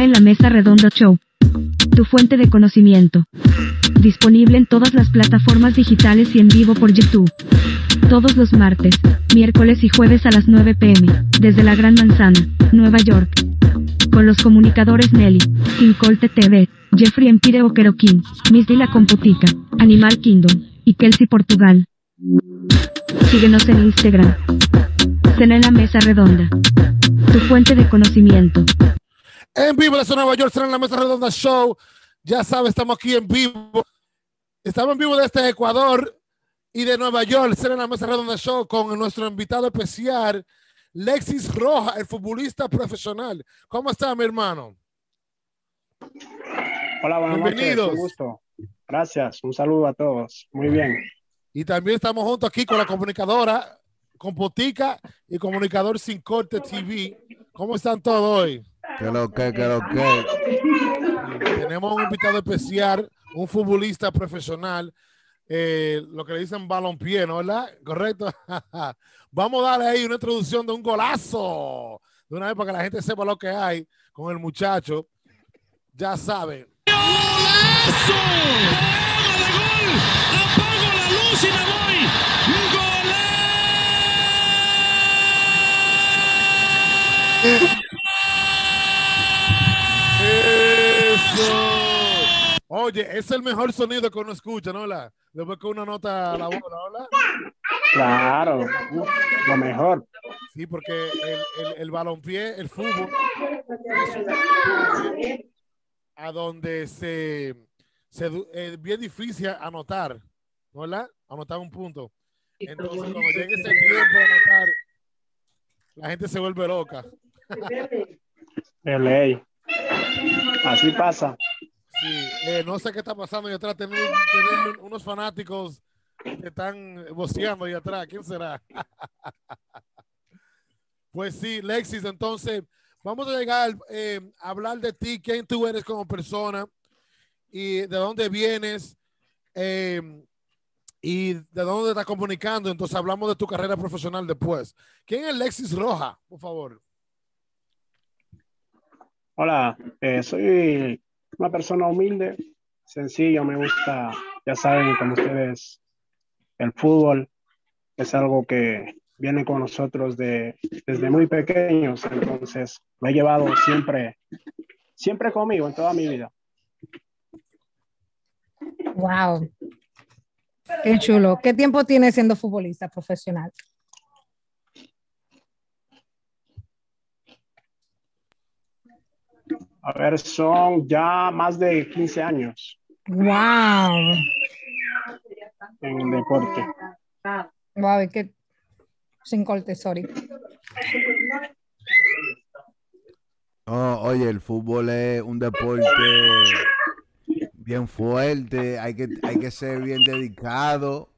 en la Mesa Redonda Show. Tu fuente de conocimiento. Disponible en todas las plataformas digitales y en vivo por YouTube. Todos los martes, miércoles y jueves a las 9 pm, desde la Gran Manzana, Nueva York. Con los comunicadores Nelly, Colte TV, Jeffrey Empire Oqueroquín, Miss La Computica, Animal Kingdom y Kelsey Portugal. Síguenos en Instagram. Cena en la Mesa Redonda. Tu fuente de conocimiento. En vivo desde Nueva York, será en la Mesa Redonda Show. Ya sabes, estamos aquí en vivo. Estamos en vivo desde Ecuador y de Nueva York, será en la Mesa Redonda Show con nuestro invitado especial, Lexis Roja, el futbolista profesional. ¿Cómo está, mi hermano? Hola, buenas Bienvenidos. noches. Un gusto. Gracias. Un saludo a todos. Muy bien. Y también estamos juntos aquí con la comunicadora, con Potica y comunicador Sin Corte TV. ¿Cómo están todos hoy? Que lo que, que lo que. Tenemos un invitado especial, un futbolista profesional, eh, lo que le dicen balompié, ¿no? ¿Verdad? ¿Correcto? Vamos a darle ahí una introducción de un golazo. De una vez para que la gente sepa lo que hay con el muchacho. Ya saben. ¡Golazo! de gol! ¡Apago la luz y me voy! Oye, es el mejor sonido que uno escucha, ¿no? La, después que uno nota la bola, ¿verdad? Claro, lo mejor. Sí, porque el, el, el balompié, el fútbol, es a donde se, se es bien difícil anotar, ¿verdad? Anotar un punto. Entonces, cuando llegue ese tiempo de anotar, la gente se vuelve loca. De ley. Así pasa. Sí, eh, no sé qué está pasando ahí atrás. Tener, unos fanáticos que están boceando ahí atrás. ¿Quién será? pues sí, Lexis, entonces vamos a llegar eh, a hablar de ti, quién tú eres como persona y de dónde vienes eh, y de dónde estás comunicando. Entonces hablamos de tu carrera profesional después. ¿Quién es Lexis Roja, por favor? Hola, soy una persona humilde, sencillo, me gusta, ya saben, como ustedes, el fútbol es algo que viene con nosotros de, desde muy pequeños, entonces lo he llevado siempre, siempre conmigo en toda mi vida. Wow. Qué chulo. ¿Qué tiempo tiene siendo futbolista profesional? A ver, son ya más de 15 años. ¡Wow! En el deporte. Wow, que sin corte, sorry. oye, el fútbol es un deporte bien fuerte, hay que, hay que ser bien dedicado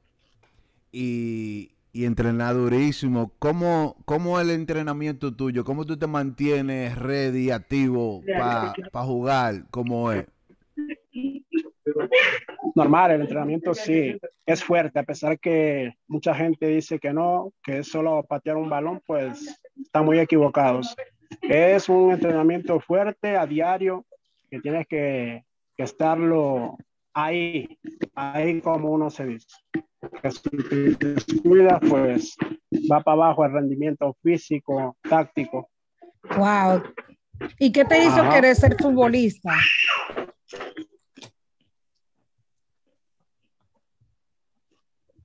y, y entrenar durísimo. ¿Cómo, ¿Cómo el entrenamiento tuyo? ¿Cómo tú te mantienes ready, activo para jugar? ¿Cómo es? Normal, el entrenamiento sí es fuerte, a pesar que mucha gente dice que no, que es solo patear un balón, pues están muy equivocados. Es un entrenamiento fuerte a diario, que tienes que, que estarlo ahí, ahí como uno se dice descuidas, pues va para abajo el rendimiento físico, táctico. Wow, ¿Y qué te hizo Ajá. querer ser futbolista?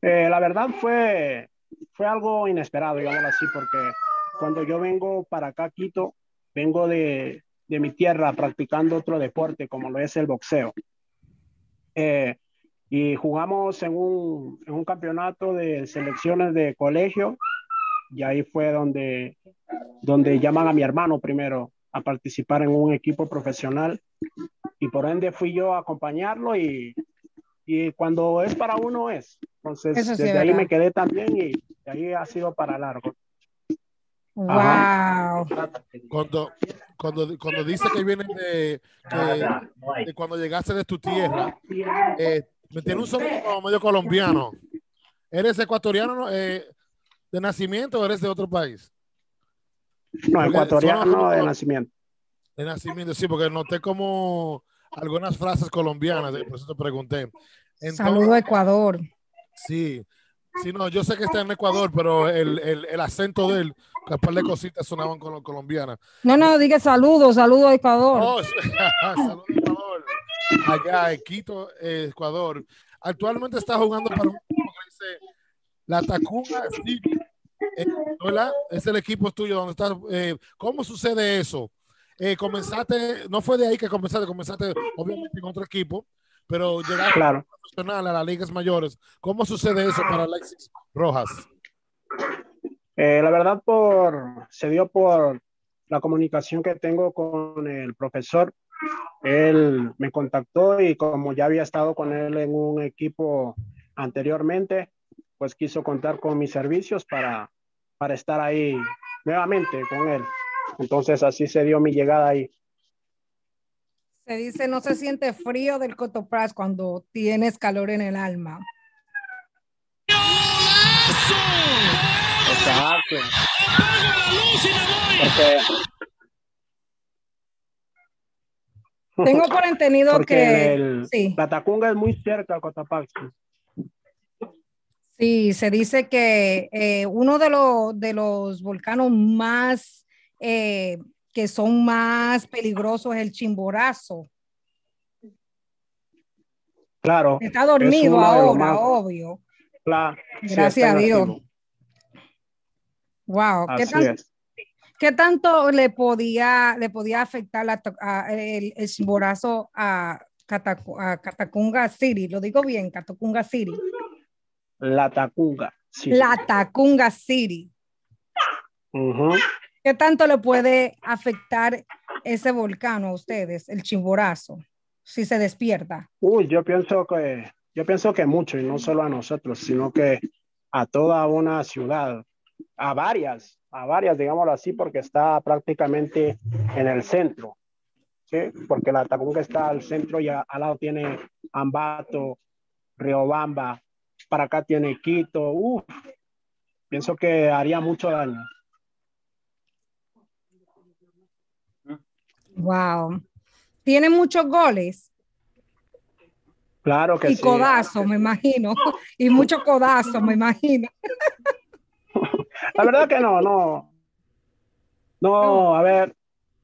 Eh, la verdad fue, fue algo inesperado, digámoslo así, porque cuando yo vengo para acá, Quito, vengo de, de mi tierra practicando otro deporte como lo es el boxeo. Eh, y jugamos en un, en un campeonato de selecciones de colegio y ahí fue donde, donde llaman a mi hermano primero a participar en un equipo profesional y por ende fui yo a acompañarlo y, y cuando es para uno es. Entonces, sí, desde ahí me quedé también y de ahí ha sido para largo. Wow. Cuando, cuando, cuando dice que viene de, que- de cuando llegaste de tu tierra, eh, tiene un sonido como medio colombiano. ¿Eres ecuatoriano eh, de nacimiento o eres de otro país? No, Porque ecuatoriano suena de nacimiento. De nacimiento, sí, porque noté como algunas frases colombianas, eh, por eso te pregunté. Entonces, Saludo a Ecuador. Sí, sí, no, yo sé que está en Ecuador, pero el, el, el acento de él, que un par de cositas sonaban colo- colombianas. No, no, diga saludos, saludos a Ecuador. Oh, saludos, Ecuador. Allá en Quito, Ecuador. Actualmente está jugando para un equipo que dice la Tacunga ¿verdad? Es el equipo tuyo donde estás. eh, ¿Cómo sucede eso? Eh, comenzaste, no fue de ahí que comenzaste, comenzaste obviamente en otro equipo, pero llegaste Claro. profesional a las ligas mayores. ¿Cómo sucede eso para Alexis Rojas? Eh, la verdad, por, se dio por la comunicación que tengo con el profesor. Él me contactó y como ya había estado con él en un equipo anteriormente, pues quiso contar con mis servicios para, para estar ahí nuevamente con él. Entonces así se dio mi llegada ahí. Se dice no se siente frío del cotopras cuando tienes calor en el alma. Exacto. ¡Apago la luz y me voy! Porque, Tengo por entendido porque que el- sí, la Tacunga es muy cerca a Cotapaxi. sí, se dice que eh, uno de los de los volcanos más eh, que son más peligrosos es el Chimborazo. Claro. Está dormido ahora, más- obvio. Gracias a Dios. activo. Wow, ¿qué, tan-. Qué tanto le podía le podía afectar la to- a- el, el Chimborazo a, Catacu- a Catacunga City? Lo digo bien, Catacunga City. La Tacunga. Sí. La Tacunga City. ¿Qué tanto le puede afectar ese volcán a ustedes, el Chimborazo, si se despierta? Uy, yo pienso que, yo pienso que mucho, y no solo a nosotros, sino que a toda una ciudad, a varias, a varias, digámoslo así, porque está prácticamente en el centro, ¿sí? Porque la Tacunga está al centro y a- al lado tiene Ambato, Riobamba, para acá tiene Quito, uf, pienso que haría mucho daño. Wow. Tiene muchos goles Claro que y sí. codazos, me imagino. Y muchos codazos, me imagino. La verdad que no, no. No, a ver,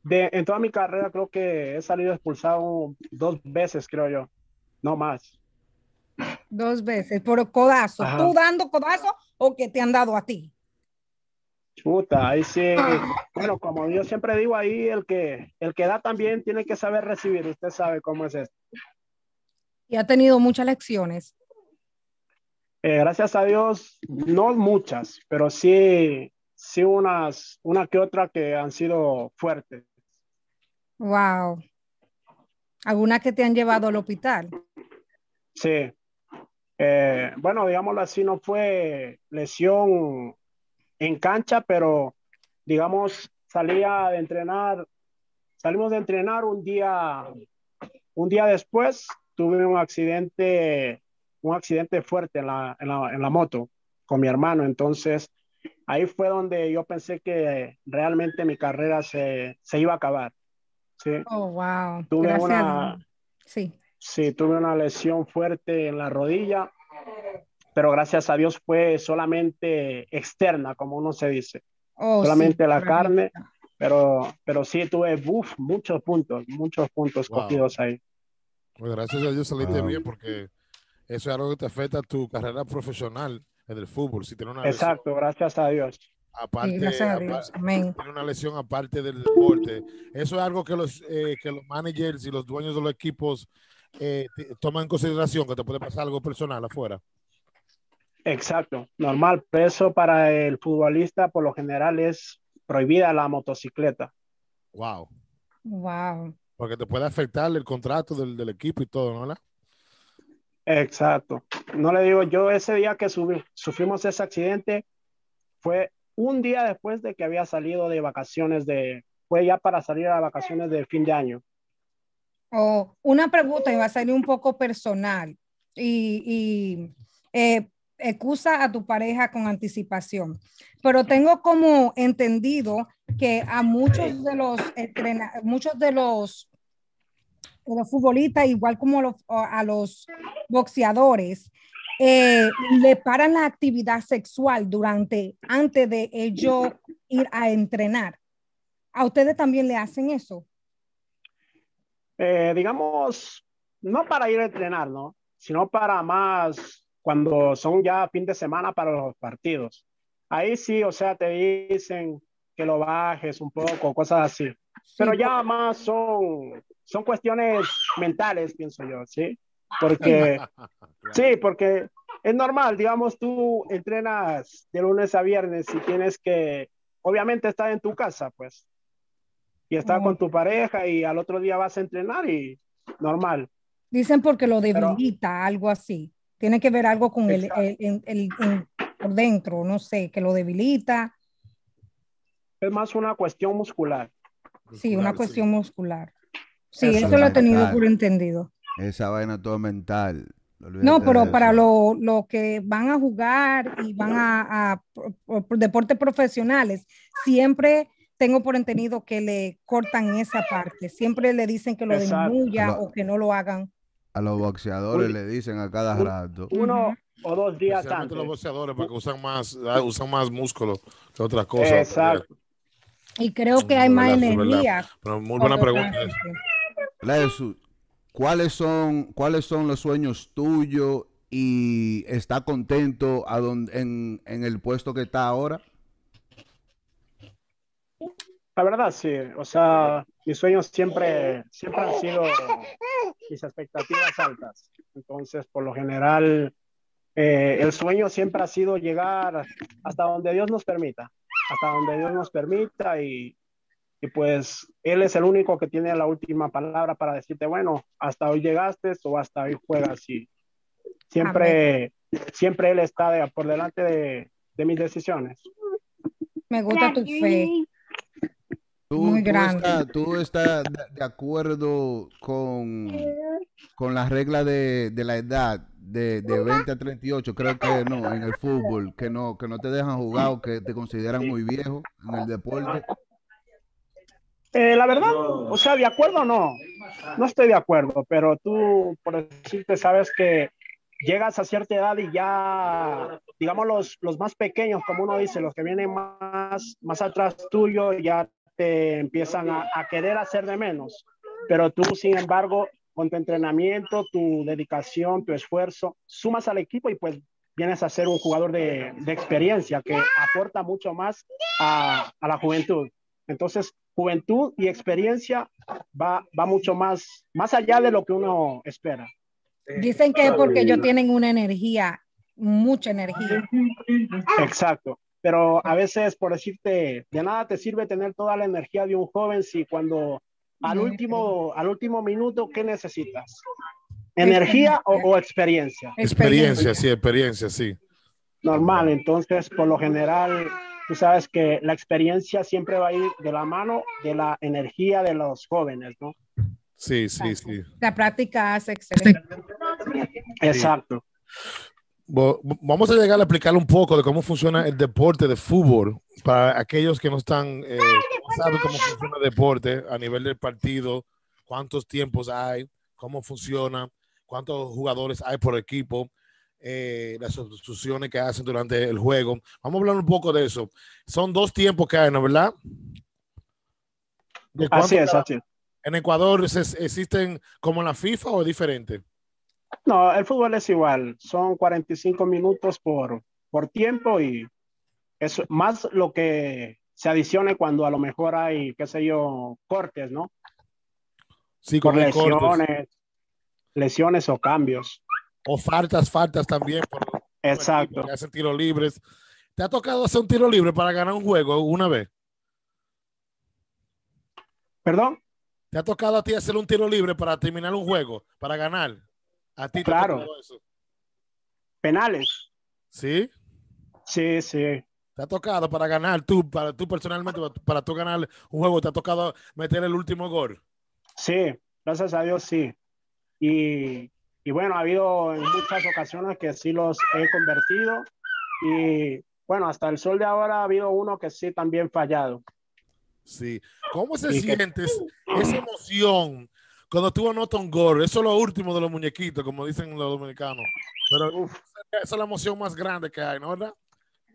de, en toda mi carrera creo que he salido expulsado dos veces, creo yo. No más. Dos veces, por codazo. Ajá. ¿Tú dando codazo o que te han dado a ti? Chuta, ahí sí. Bueno, como yo siempre digo ahí, el que, el que da también tiene que saber recibir. Usted sabe cómo es esto. Y ha tenido muchas lecciones. Eh, gracias a Dios, no muchas, pero sí, sí unas, una que otra que han sido fuertes. Wow. ¿Algunas que te han llevado al hospital? Sí. Eh, bueno, digámoslo así, no fue lesión en cancha, pero digamos, salía de entrenar, salimos de entrenar un día, un día después, tuve un accidente, un accidente fuerte en la, en la, en la moto con mi hermano, entonces ahí fue donde yo pensé que realmente mi carrera se, se iba a acabar. Sí. Oh, wow. Tuve Gracias. a una. Sí. Sí, tuve una lesión fuerte en la rodilla, pero gracias a Dios fue solamente externa, como uno se dice. Oh, sí, solamente la correcto. carne. Pero, pero sí tuve uf, muchos puntos, muchos puntos Wow. cogidos ahí. Pues gracias a Dios saliste Wow. bien porque eso es algo que te afecta a tu carrera profesional en el fútbol. Si tienes una lesión, Exacto, gracias a Dios. aparte, Sí, gracias a Dios. Amén. tiene una lesión aparte del deporte. Eso es algo que los, eh, que los managers y los dueños de los equipos eh, toman en consideración, que te puede pasar algo personal afuera. Exacto, normal. Peso para el futbolista por lo general es prohibida la motocicleta. Wow. Wow. Porque te puede afectar el contrato del, del equipo y todo, ¿no? Exacto. No le digo, yo ese día que subí- sufrimos ese accidente fue un día después de que había salido de vacaciones de, fue ya para salir a vacaciones de fin de año. Oh, una pregunta y va a salir un poco personal y, y eh, excusa a tu pareja con anticipación, pero tengo como entendido que a muchos de los muchos de los, los futbolistas, igual como los- a los boxeadores, eh, le paran la actividad sexual durante, antes de ellos ir a entrenar. ¿A ustedes también le hacen eso? Eh, digamos, no para ir a entrenar, ¿no? Sino para más cuando son ya fin de semana para los partidos. Ahí sí, o sea, te dicen que lo bajes un poco, cosas así. Pero ya más son, son cuestiones mentales, pienso yo, ¿sí? Porque, sí, porque es normal, digamos, tú entrenas de lunes a viernes y tienes que, obviamente, estar en tu casa, pues, y estar Oh. con tu pareja y al otro día vas a entrenar y normal. Dicen porque lo Pero- debilita, algo así. Tiene que ver algo con el- el- el- el- por dentro, no sé, que lo debilita. Es más una cuestión muscular. Sí, una cuestión muscular. Sí, Eso eso lo he tenido por entendido. Esa vaina todo mental. No, pero para eso. lo, lo que van a jugar y van a, a por- por deportes profesionales, siempre tengo por entendido que le cortan esa parte. Siempre le dicen que lo disminuya o que no lo hagan. A los boxeadores Uy. le dicen a cada rato. Uno o dos días antes. los boxeadores, porque usan más, ah, usan más músculo que otras cosas. Exacto. Y creo que hay más energía. Pero muy buena pregunta. Jesús, ¿cuáles son, ¿cuáles son los sueños tuyos y está contento a donde, en, en el puesto que está ahora? La verdad, sí. O sea, mis sueños siempre, siempre han sido mis expectativas altas. Entonces, por lo general, eh, el sueño siempre ha sido llegar hasta donde Dios nos permita. Hasta donde Dios nos permita y, y pues Él es el único que tiene la última palabra para decirte, bueno, hasta hoy llegaste o hasta hoy juegas. Y siempre, siempre Él está de- por delante de, de mis decisiones. Me gusta tu fe. ¿Tú, Muy tú grande. estás, tú estás de, de acuerdo con, con la regla de, de la edad de, de 20 a 38? Creo que no, en el fútbol, que no, que no te dejan jugar o que te consideran muy viejo en el deporte. Eh, la verdad, o sea, de acuerdo no, no estoy de acuerdo, pero tú, por decirte, sabes que llegas a cierta edad y ya, digamos, los, los más pequeños, como uno dice, los que vienen más, más atrás tuyo, ya te empiezan a, a querer hacer de menos, pero tú, sin embargo, con tu entrenamiento, tu dedicación, tu esfuerzo, sumas al equipo y pues vienes a ser un jugador de, de experiencia que aporta mucho más a, a la juventud. Entonces, juventud y experiencia va, va mucho más, más allá de lo que uno espera. Dicen que es porque ellos tienen una energía, mucha energía. Exacto. Pero a veces, por decirte, de nada te sirve tener toda la energía de un joven si cuando al último, al último minuto, ¿qué necesitas? ¿Energía o, o experiencia? Experiencia, sí, experiencia, sí. Normal, entonces, por lo general, tú sabes que la experiencia siempre va a ir de la mano de la energía de los jóvenes, ¿no? Sí, sí, sí. La práctica hace excelente. Exacto. Vamos a llegar a explicar un poco de cómo funciona el deporte de fútbol para aquellos que no están, eh, no saben cómo funciona el deporte a nivel del partido, cuántos tiempos hay, cómo funciona, cuántos jugadores hay por equipo, eh, las sustituciones que hacen durante el juego. Vamos a hablar un poco de eso. Son dos tiempos que hay, ¿no? ¿Verdad? ¿De cuánto Así es, cada- así es. ¿En Ecuador se- existen como en la FIFA o es diferente? No, el fútbol es igual. Son 45 minutos por, por tiempo y es más lo que se adicione cuando a lo mejor hay, qué sé yo, cortes, ¿no? Sí, Por con cortes. lesiones, lesiones o cambios. O faltas, faltas también. Por Exacto. que hacen tiros libres. ¿Te ha tocado hacer un tiro libre para ganar un juego una vez? ¿Perdón? ¿Te ha tocado a ti hacer un tiro libre para terminar un juego, para ganar? A ti Claro. eso. Penales. ¿Sí? Sí, sí. ¿Te ha tocado para ganar tú, para tú personalmente, para, tú ganar un juego, te ha tocado meter el último gol? Sí, gracias a Dios sí. Y, y bueno, ha habido en muchas ocasiones que sí los he convertido y bueno, hasta el sol de ahora ha habido uno que sí también fallado. Sí. ¿Cómo se Y que- sientes esa emoción cuando anotas un gol? Eso es lo último de los muñequitos, como dicen los dominicanos. Pero esa es la emoción más grande que hay, ¿no? ¿Verdad?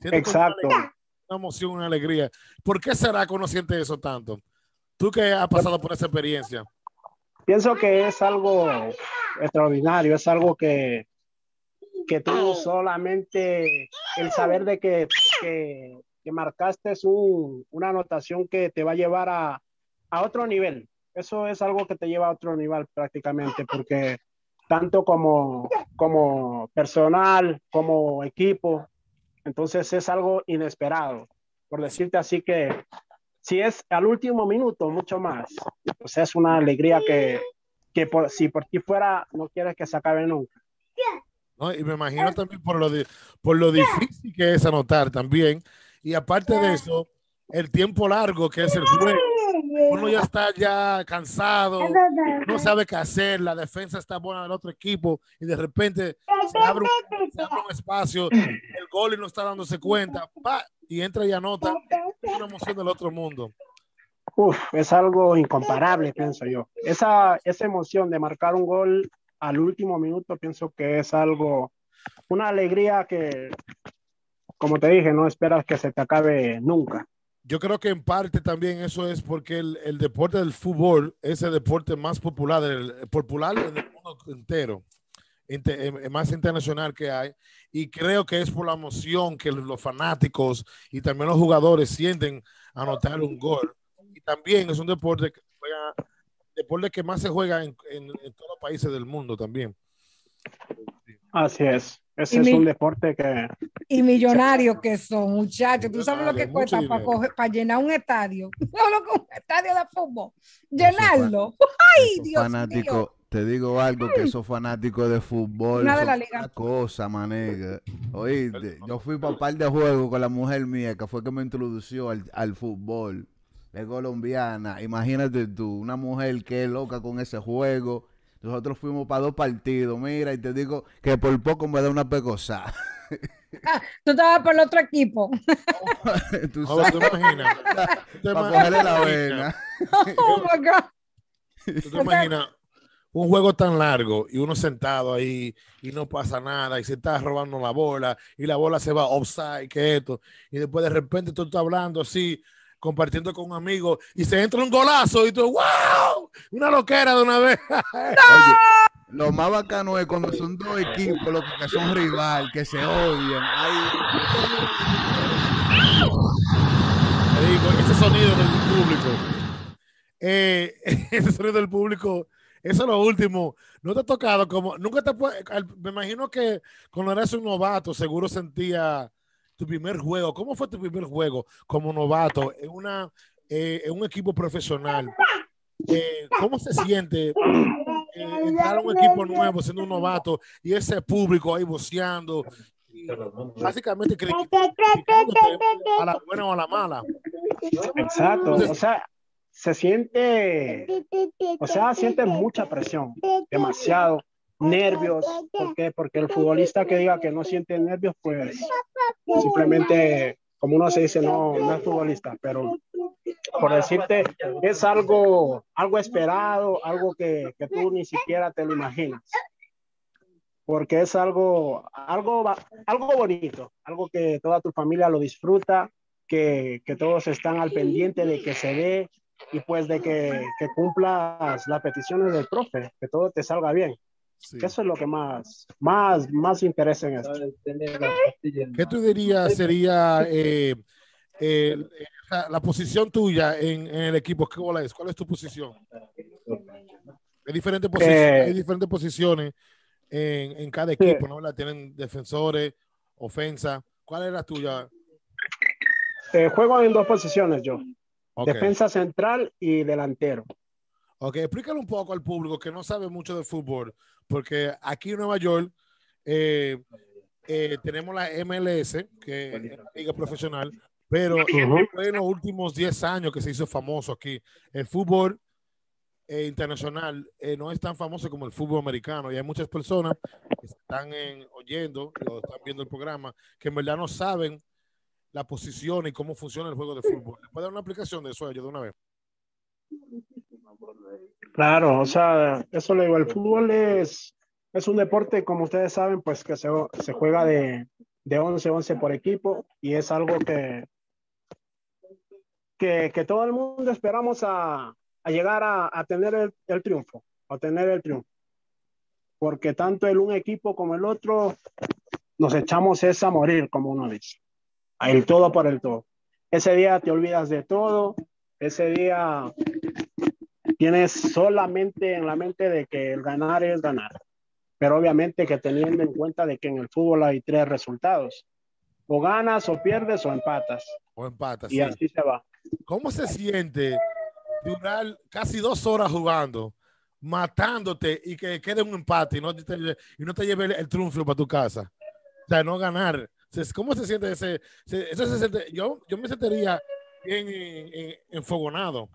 Una Exacto. Una emoción, una alegría. ¿Por qué será que uno siente eso tanto? Tú que has pasado por esa experiencia. Pienso que es algo extraordinario, es algo que, que tú solamente el saber de que, que, que marcaste es un- una anotación que te va a llevar a, a otro nivel. Eso es algo que te lleva a otro nivel prácticamente, porque tanto como, como personal, como equipo, entonces es algo inesperado. Por decirte así que si es al último minuto, mucho más. Pues es una alegría que, que por, si por ti fuera, no quieres que se acabe nunca. ¿no? Y me imagino también por lo, por lo difícil que es anotar también. Y aparte de eso, el tiempo largo que es el juego. Uno ya está ya cansado, no sabe qué hacer, la defensa está buena del otro equipo y de repente se abre un, se abre un espacio, el gol y no está dándose cuenta, ¡pa! y entra y anota. Es una emoción del otro mundo. Uf, es algo incomparable, pienso yo. Esa, esa emoción de marcar un gol al último minuto, pienso que es algo, una alegría que, como te dije, no esperas que se te acabe nunca. Yo creo que en parte también eso es porque el, el deporte del fútbol es el deporte más popular, del- popular en el mundo entero, inte- eh, más internacional que hay. Y creo que es por la emoción que los fanáticos y también los jugadores sienten anotar un gol. Y también es un deporte que, juega, que más se juega en- en todos los países del mundo también. Así es. Ese es mi- un deporte que, Y millonarios que son, muchachos. ¿Tú sabes lo que cuesta para, dinero. coger- para llenar un estadio? No, lo que un estadio de fútbol. Llenarlo. ¡Ay, Dios mío! te digo algo, que esos fanáticos de fútbol Una de son la liga. una cosa, manega. Oíste, yo fui para par de juegos con la mujer mía, que fue que me introdució al, al fútbol. Es colombiana. Imagínate tú, una mujer que es loca con ese juego. Nosotros fuimos para dos partidos, mira, y te digo que por poco me da una pecosa. Tú estabas por el otro equipo. tú Ahora, sabes, ¿tú te imaginas? ¿Tú te para cogerle la imaginas? vena. Oh my God. ¿Tú te imaginas un juego tan largo y uno sentado ahí y no pasa nada y se está robando la bola y la bola se va offside, que esto, y después de repente tú estás hablando así, compartiendo con un amigo y se entra un golazo y tú, ¡wow! Una loquera de una vez. Oye, lo más bacano es cuando son dos equipos los que son rival, que se odian. Ay, Te digo, ese sonido del público. eh, ese sonido del público, eso es lo último. No te ha tocado como, nunca te puede, me imagino que cuando eras un novato, seguro sentía tu primer juego. ¿Cómo fue tu primer juego como novato en una, eh, en un equipo profesional? Eh, ¿Cómo se siente eh, entrar a un equipo nuevo siendo un novato y ese público ahí voceando? Básicamente a la buena o a la mala. Exacto, o sea, se siente, o sea, siente mucha presión, demasiado nervios, ¿por qué? Porque el futbolista que diga que no siente nervios, pues simplemente, como uno se dice, no, no es futbolista, pero por decirte, es algo, algo esperado, algo que, que tú ni siquiera te lo imaginas. Porque es algo, algo, algo bonito, algo que toda tu familia lo disfruta, que, que todos están al pendiente de que se dé, y pues de que, que cumplas las peticiones del profe, que todo te salga bien. Sí. Eso es lo que más, más, más interesa en esto. ¿Qué tú dirías sería eh, eh, la, la posición tuya en, en el equipo? ¿Cuál es? ¿Cuál es tu posición? Hay diferentes, Eh, hay diferentes posiciones en, en cada Sí. equipo, ¿no? ¿verdad? Tienen defensores, ofensa. ¿Cuál es la tuya? Eh, juego en dos posiciones yo, Ok. defensa central y delantero. Ok, explícale un poco al público que no sabe mucho de fútbol, porque aquí en Nueva York eh, eh, tenemos la MLS, que es la liga profesional, pero fue en los últimos 10 años que se hizo famoso aquí. El fútbol eh, internacional eh, no es tan famoso como el fútbol americano y hay muchas personas que están en- oyendo o están viendo el programa que en verdad no saben la posición y cómo funciona el juego de fútbol. ¿Le puede dar una aplicación de eso a ellos de una vez? Claro, o sea, eso le digo, el fútbol es, es un deporte, como ustedes saben, pues que se, se juega de, de 11-11 por equipo y es algo que, que, que todo el mundo esperamos a, a llegar a, a tener el, el triunfo, a tener el triunfo. Porque tanto el un equipo como el otro nos echamos esa a morir, como uno dice. El todo por el todo. Ese día te olvidas de todo, ese día tienes solamente en la mente de que el ganar es ganar. Pero obviamente que teniendo en cuenta de que en el fútbol hay tres resultados. O ganas, o pierdes, o empatas. O empata. Y sí. así se va. ¿Cómo se siente durar casi dos horas jugando, matándote y que quede un empate y no te, y no te lleve el, el triunfo para tu casa? O sea, no ganar. ¿Cómo se siente ese? se- eso se siente- yo, yo me sentiría bien eh, eh, enfogonado.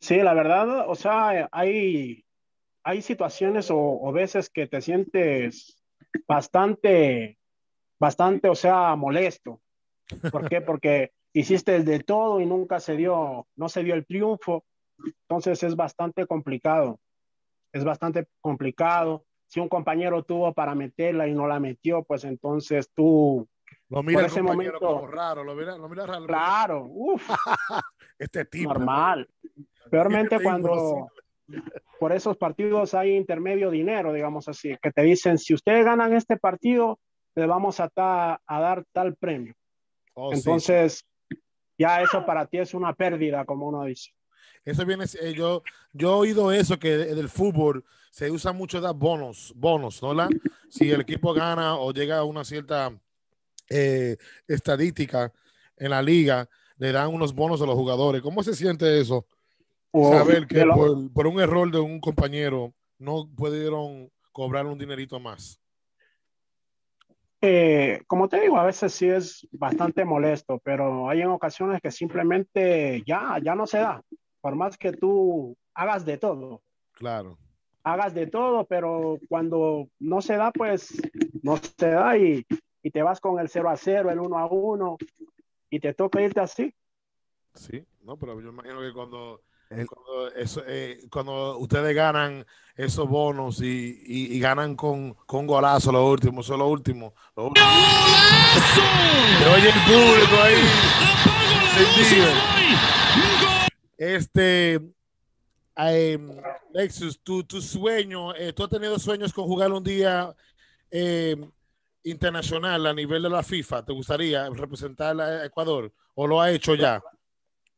Sí, la verdad, o sea, hay, hay situaciones o, o veces que te sientes bastante, bastante, o sea, molesto. ¿Por qué? Porque hiciste de todo y nunca se dio, no se dio el triunfo. Entonces es bastante complicado. Es bastante complicado. Si un compañero tuvo para meterla y no la metió, pues entonces tú, Lo mira Por el ese momento- como raro, lo mira, lo mira raro. claro, uff, Este tipo. normal. Peormente cuando por esos partidos hay intermedio dinero, digamos así, que te dicen, si ustedes ganan este partido, les vamos a, ta- a dar tal premio. Oh, sí. Entonces, ya eso para ti es una pérdida, como uno dice. Eso viene, eh, yo, yo he oído eso que de- del fútbol se usa mucho dar bonos, bonos, ¿no? la? Si el equipo gana o llega a una cierta eh, estadística en la liga, le dan unos bonos a los jugadores. ¿Cómo se siente eso? O Saber que por un error de un compañero no pudieron cobrar un dinerito más. eh, como te digo, a veces sí es bastante molesto, pero hay en ocasiones que simplemente ya, ya no se da. Por más que tú hagas de todo, Claro. hagas de todo, pero cuando no se da, pues no se da y, y te vas con el 0 a 0, el 1 a 1 y te toca irte así. Sí, no, pero yo imagino que cuando, El- cuando, eso, eh, cuando ustedes ganan esos bonos y, y- y ganan con, con golazo lo último, eso es lo último. Lo último. ¡Golazo! Oye el público ahí. Este, em, Lexus, tu, tu sueño, eh, tú has tenido sueños con jugar un día em, internacional a nivel de la FIFA. ¿Te gustaría representar a Ecuador o lo ha hecho ya?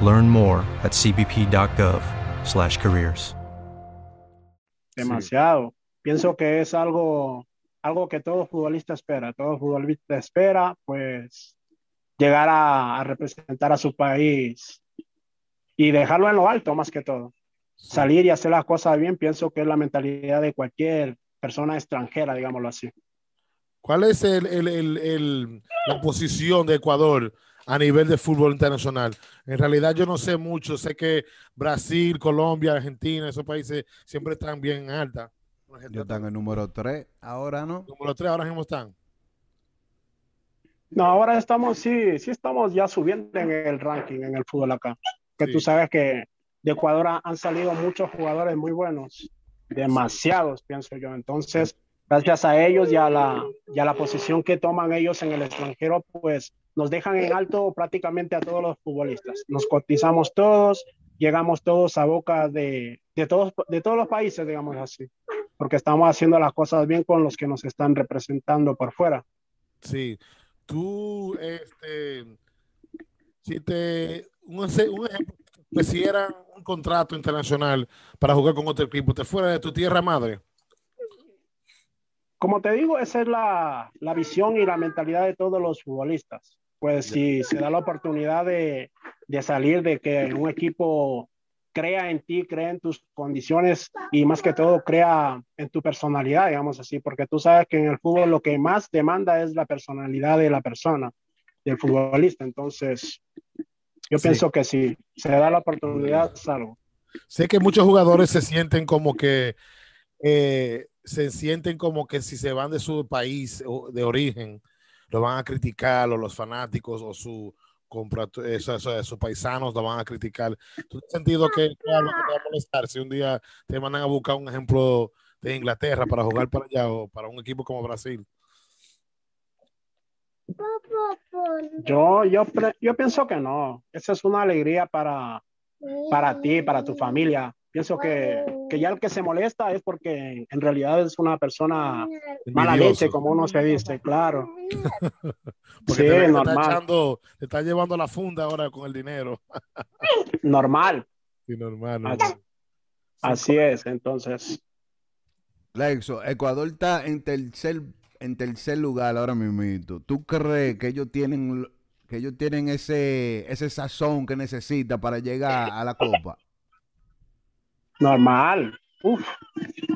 Learn more at cbp.gov edu/careers. Demasiado. Pienso que es algo, algo que todo futbolista espera. Todo futbolista espera, pues, llegar a, a representar a su país y dejarlo en lo alto, más que todo. Salir y hacer las cosas bien, pienso que es la mentalidad de cualquier persona extranjera, digámoslo así. ¿Cuál es el, el- el- el- la posición de Ecuador a nivel de fútbol internacional? En realidad yo no sé mucho, sé que Brasil, Colombia, Argentina, esos países siempre están bien alta. Yo están en número 3, ahora no. Número 3 ahora mismo están. No, ahora estamos, sí, sí estamos ya subiendo en el ranking en el fútbol acá. Que tú sabes que de Ecuador ha- han salido muchos jugadores muy buenos, demasiados, pienso yo. Entonces, gracias a ellos y a la, y a la posición que toman ellos en el extranjero, pues nos dejan en alto prácticamente a todos los futbolistas. Nos cotizamos todos, llegamos todos a boca de, de, todos, de todos los países, digamos así, porque estamos haciendo las cosas bien con los que nos están representando por fuera. Sí. Tú, este, si te, un, eje- un ejemplo, que si era un contrato internacional para jugar con otro equipo, te fuera de tu tierra madre. Como te digo, esa es la, la visión y la mentalidad de todos los futbolistas. Pues si se da la oportunidad de, de salir, de que un equipo crea en ti, crea en tus condiciones y más que todo crea en tu personalidad, digamos así, porque tú sabes que en el fútbol lo que más demanda es la personalidad de la persona, del futbolista. Entonces, yo Sí. pienso que si se da la oportunidad, salgo. Sé que muchos jugadores se sienten como que eh, se sienten como que si se van de su país de origen, lo van a criticar, o los fanáticos o su compra, eso, eso, sus paisanos lo van a criticar. ¿Tú has sentido que, algo que te va a molestar si un día te mandan a buscar un ejemplo de Inglaterra para jugar para allá o para un equipo como Brasil? Yo, yo, yo pienso que no. Esa es una alegría para, para ti, para tu familia. Pienso que, que ya el que se molesta es porque en realidad es una persona mala leche, como uno se dice, claro. Porque Sí, te, está normal. echando, te está llevando la funda ahora con el dinero. Normal. Sí, normal. Así, normal. así es, entonces. Lexo, Ecuador está en tercer, en tercer lugar ahora mismo. ¿Tú crees que ellos tienen que ellos tienen ese, ese sazón que necesita para llegar a la copa? Normal. Uf.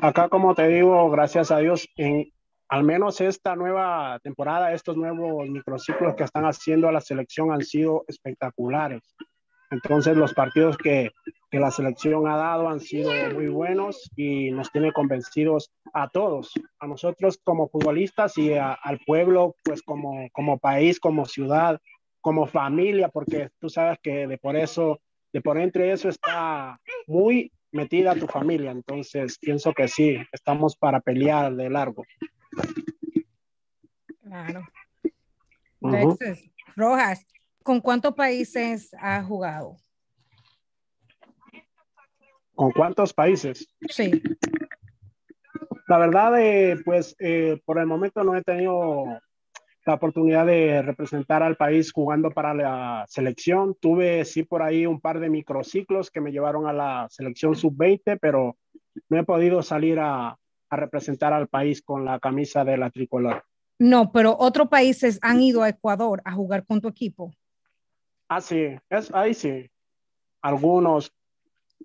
Acá, como te digo, gracias a Dios, en al menos esta nueva temporada, estos nuevos microciclos que están haciendo a la selección han sido espectaculares. Entonces, los partidos que, que la selección ha dado han sido muy buenos y nos tiene convencidos a todos, a nosotros como futbolistas y al pueblo, pues como, como país, como ciudad, como familia, porque tú sabes que de por eso, de por entre eso está muy metida tu familia. Entonces, pienso que sí, estamos para pelear de largo. Claro. Alexis, Rojas, ¿con cuántos países has jugado? ¿Con cuántos países? Sí. La verdad, eh, pues eh, por el momento no he tenido la oportunidad de representar al país jugando para la selección. Tuve sí por ahí un par de microciclos que me llevaron a la selección sub-20, pero no he podido salir a, a representar al país con la camisa de la tricolor. No, pero otros países han ido a Ecuador a jugar con tu equipo. Ah, sí, es, ahí sí. Algunos,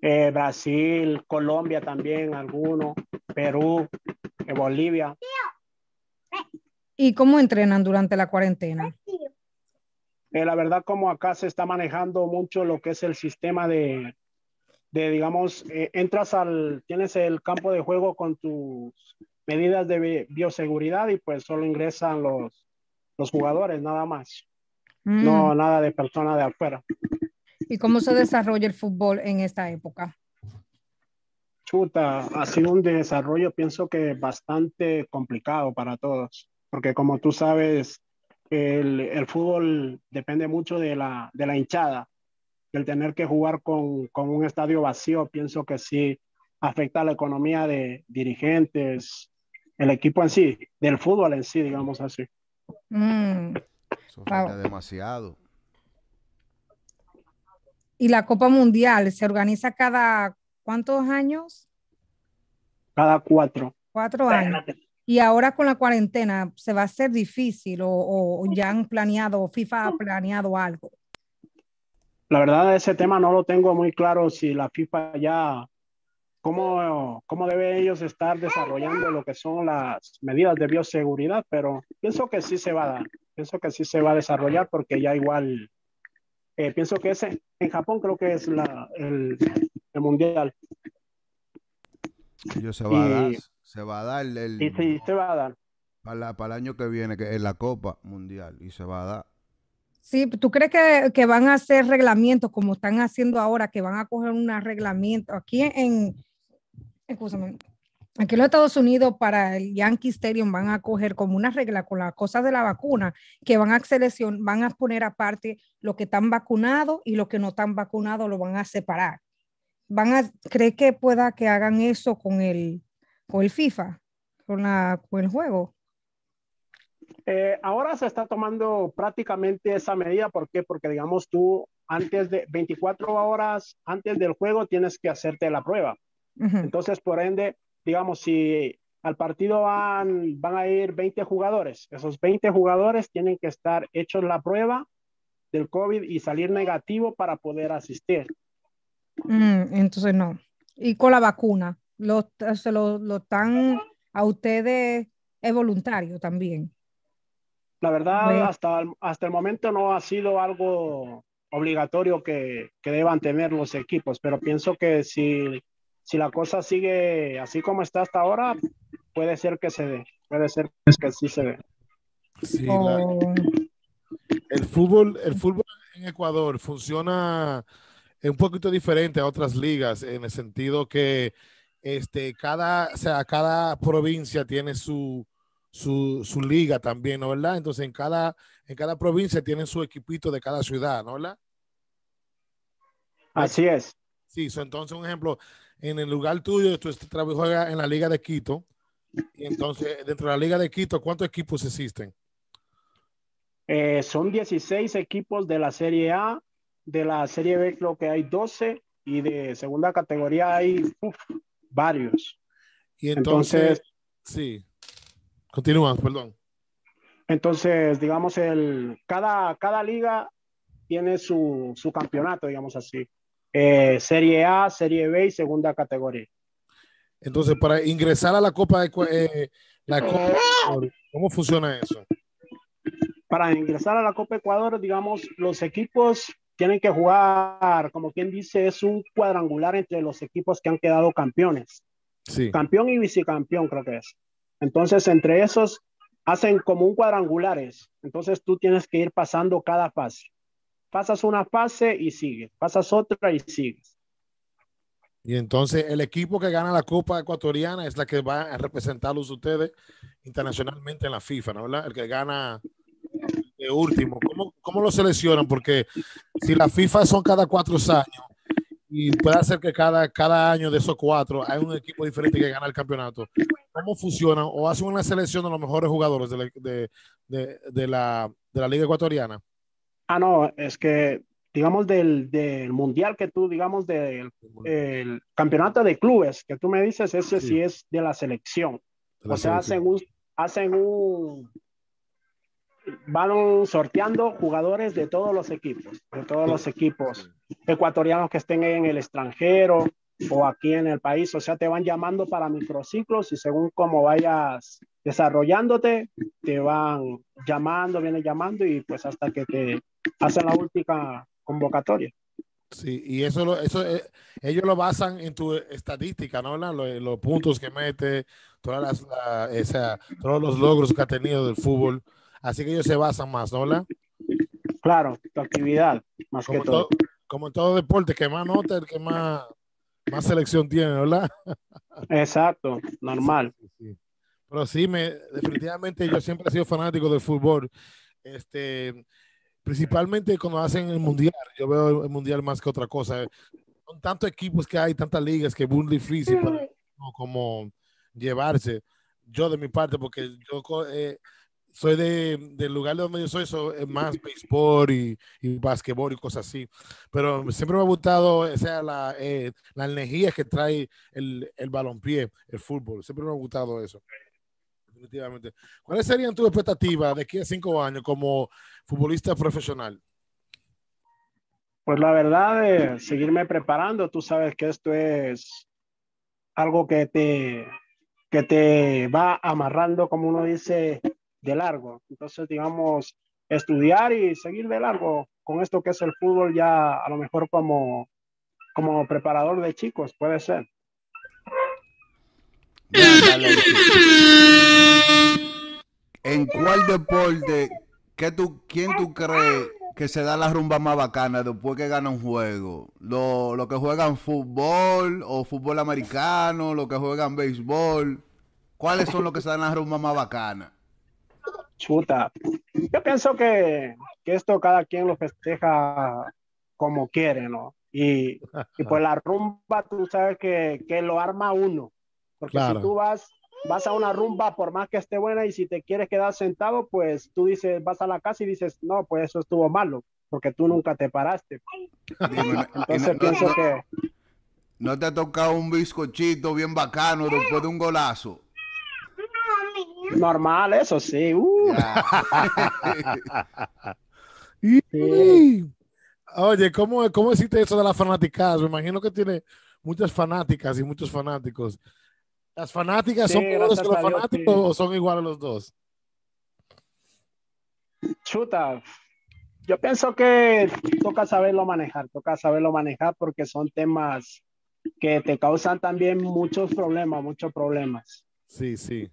eh, Brasil, Colombia también, algunos, Perú, eh, Bolivia. ¿Y cómo entrenan durante la cuarentena? Eh, la verdad, como acá se está manejando mucho lo que es el sistema de, de digamos, eh, entras al, tienes el campo de juego con tus medidas de bi- bioseguridad y pues solo ingresan los, los jugadores, nada más. Mm. No, nada de personas de afuera. ¿Y cómo se desarrolla el fútbol en esta época? Chuta, ha sido un desarrollo, pienso que bastante complicado para todos, porque como tú sabes, el, el fútbol depende mucho de la, de la hinchada, el tener que jugar con, con un estadio vacío, pienso que sí afecta a la economía de dirigentes, el equipo en sí, del fútbol en sí, digamos así. Mm. Eso Wow. afecta demasiado. ¿Y la Copa Mundial se organiza cada cuántos años? Cada cuatro. Cuatro años. Y ahora con la cuarentena, ¿se va a hacer difícil o, o ya han planeado, FIFA ha planeado algo? La verdad, ese tema no lo tengo muy claro si la FIFA ya, cómo, cómo deben ellos estar desarrollando lo que son las medidas de bioseguridad, pero pienso que sí se va a dar, pienso que sí se va a desarrollar porque ya igual, eh, pienso que ese, en Japón creo que es la, el, el mundial. Ellos se va a dar, Y- se va a dar el, Y sí, se va a dar. para, la- para el año que viene, que es la Copa Mundial, y se va a dar. Sí, ¿tú crees que, que van a hacer reglamentos como están haciendo ahora, que van a coger un reglamento aquí en, escúchame, aquí en los Estados Unidos para el Yankee Stadium van a coger como una regla con las cosas de la vacuna, que van a seleccionar, van a poner aparte lo que están vacunados y lo que no están vacunados lo van a separar. Van a, ¿cree que pueda que hagan eso con el, con el FIFA, con, la, con el juego? Eh, ahora se está tomando prácticamente esa medida. ¿Por qué? Porque, digamos, tú antes de 24 horas antes del juego tienes que hacerte la prueba. Entonces, por ende, digamos, si al partido van, van a ir 20 jugadores, esos 20 jugadores tienen que estar hechos la prueba del COVID y salir negativo para poder asistir. Mm, entonces no. Y con la vacuna, lo, se lo, lo están a ustedes, es voluntario también. La verdad, Bueno. hasta, el- hasta el momento no ha sido algo obligatorio que, que deban tener los equipos, pero pienso que si, si la cosa sigue así como está hasta ahora, puede ser que se dé, puede ser que sí se dé. Sí, la- O- el fútbol, el fútbol en Ecuador funciona un poquito diferente a otras ligas en el sentido que este, cada, o sea, cada provincia tiene su, su, su liga también, ¿no verdad? Entonces en cada, en cada provincia tienen su equipito de cada ciudad, ¿no verdad? Así es. Sí, so, entonces un ejemplo, en el lugar tuyo, tú est- tra- juegas en la liga de Quito, y entonces dentro de la liga de Quito, ¿cuántos equipos existen? Eh, son 16 equipos de la Serie A, de la Serie B creo que hay 12 y de segunda categoría hay uf, varios. Y entonces, Entonces, sí, continúa, perdón. entonces digamos, el, cada, cada liga tiene su, su campeonato, digamos así. Eh, serie A, Serie B y segunda categoría. Entonces, para ingresar a la Copa de eh, la Copa ¿cómo funciona eso? Para ingresar a la Copa Ecuador, digamos, los equipos tienen que jugar, como quien dice, es un cuadrangular entre los equipos que han quedado campeones. Sí. campeón y vicecampeón, creo que es. Entonces, entre esos hacen como un cuadrangulares. Entonces, tú tienes que ir pasando cada fase. Pasas una fase y sigues, pasas otra y sigues. Y entonces el equipo que gana la Copa Ecuatoriana es la que va a representarlos ustedes internacionalmente en la FIFA, ¿no? ¿Verdad? El que gana último. ¿Cómo, cómo lo seleccionan? Porque si la FIFA son cada cuatro años y puede ser que cada, cada año de esos cuatro hay un equipo diferente que gana el campeonato, ¿cómo funciona? ¿O hacen una selección de los mejores jugadores de la, de, de- de la, de la Liga Ecuatoriana? Ah, no, es que, digamos, del, del mundial que tú, digamos, del el campeonato de clubes que tú me dices, ese sí, Sí. es de la selección. La o sea, selección. hacen un, hacen un, van sorteando jugadores de todos los equipos, de todos los equipos ecuatorianos que estén en el extranjero o aquí en el país. O sea, te van llamando para microciclos y según cómo vayas desarrollándote, te van llamando, vienen llamando y pues hasta que te hacen la última convocatoria. Sí, y eso, lo, eso eh, ellos lo basan en tu estadística, ¿no? Los, los puntos que mete, todas las, la- esa- todos los logros que ha tenido del fútbol. Así que ellos se basan más, ¿no? ¿verdad? Claro, tu actividad, más Como, que todo. todo, como en todo deporte, que más nota, el que más, más selección tiene, ¿verdad? Exacto, normal. Sí. Pero sí, me, definitivamente yo siempre he sido fanático del fútbol. Este, principalmente cuando hacen el mundial. Yo veo el mundial más que otra cosa. Son tantos equipos que hay, tantas ligas que es muy difícil para uno como llevarse. Yo de mi parte, porque yo eh, soy de, del lugar de donde yo soy, eso es más béisbol y, y basquetbol y cosas así. Pero siempre me ha gustado o sea, la, eh, energía que trae el, el el fútbol. Siempre me ha gustado eso. Definitivamente. ¿Cuáles serían tus expectativas de aquí a cinco años como futbolista profesional? Pues la verdad, de seguirme preparando, tú sabes que esto es algo que te, que te va amarrando, como uno dice, de largo. Entonces, digamos, estudiar y seguir de largo con esto que es el fútbol ya a lo mejor como, como preparador de chicos, puede ser. ¿En cuál deporte, qué tú, quién tú crees que se da la rumba más bacana después que gana un juego? ¿Lo, lo que juegan fútbol o fútbol americano, lo que juegan béisbol? ¿Cuáles son los que se dan la rumba más bacana? Chuta. Yo pienso que, que esto cada quien lo festeja como quiere, ¿no? Y, y pues la rumba, tú sabes que, que lo arma uno. Porque Claro. si tú vas, vas a una rumba, por más que esté buena, y si te quieres quedar sentado, pues tú dices, vas a la casa y dices, no, pues eso estuvo malo, porque tú nunca te paraste. Dime, ¿no- y Entonces no- pienso no- que ¿No te ha tocado un bizcochito bien bacano después de un golazo? Normal, eso sí. uh, Oye, ¿cómo, ¿cómo hiciste eso de las fanáticas? Me imagino que tiene muchas fanáticas y muchos fanáticos. ¿Las fanáticas Sí, son gracias que los fanáticos sí. o son iguales los dos? chuta. Yo pienso que toca saberlo manejar, toca saberlo manejar porque son temas que te causan también muchos problemas, muchos problemas. Sí, sí.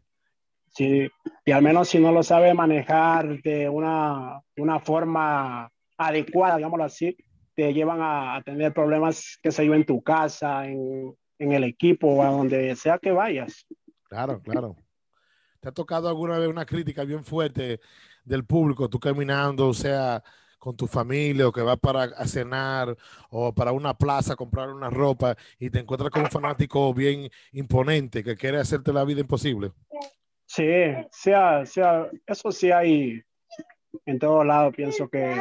Sí, y al menos si no lo sabe manejar de una, una forma adecuada, digámoslo así, te llevan a, tener problemas, que se yo, en tu casa, en, en el equipo o a donde sea que vayas. Claro, claro. ¿Te ha tocado alguna vez una crítica bien fuerte del público, tú caminando, o sea, con tu familia o que vas para a cenar o para una plaza a comprar una ropa y te encuentras con un fanático bien imponente que quiere hacerte la vida imposible? Sí, sea, sea, eso sí hay en todos lados, pienso que,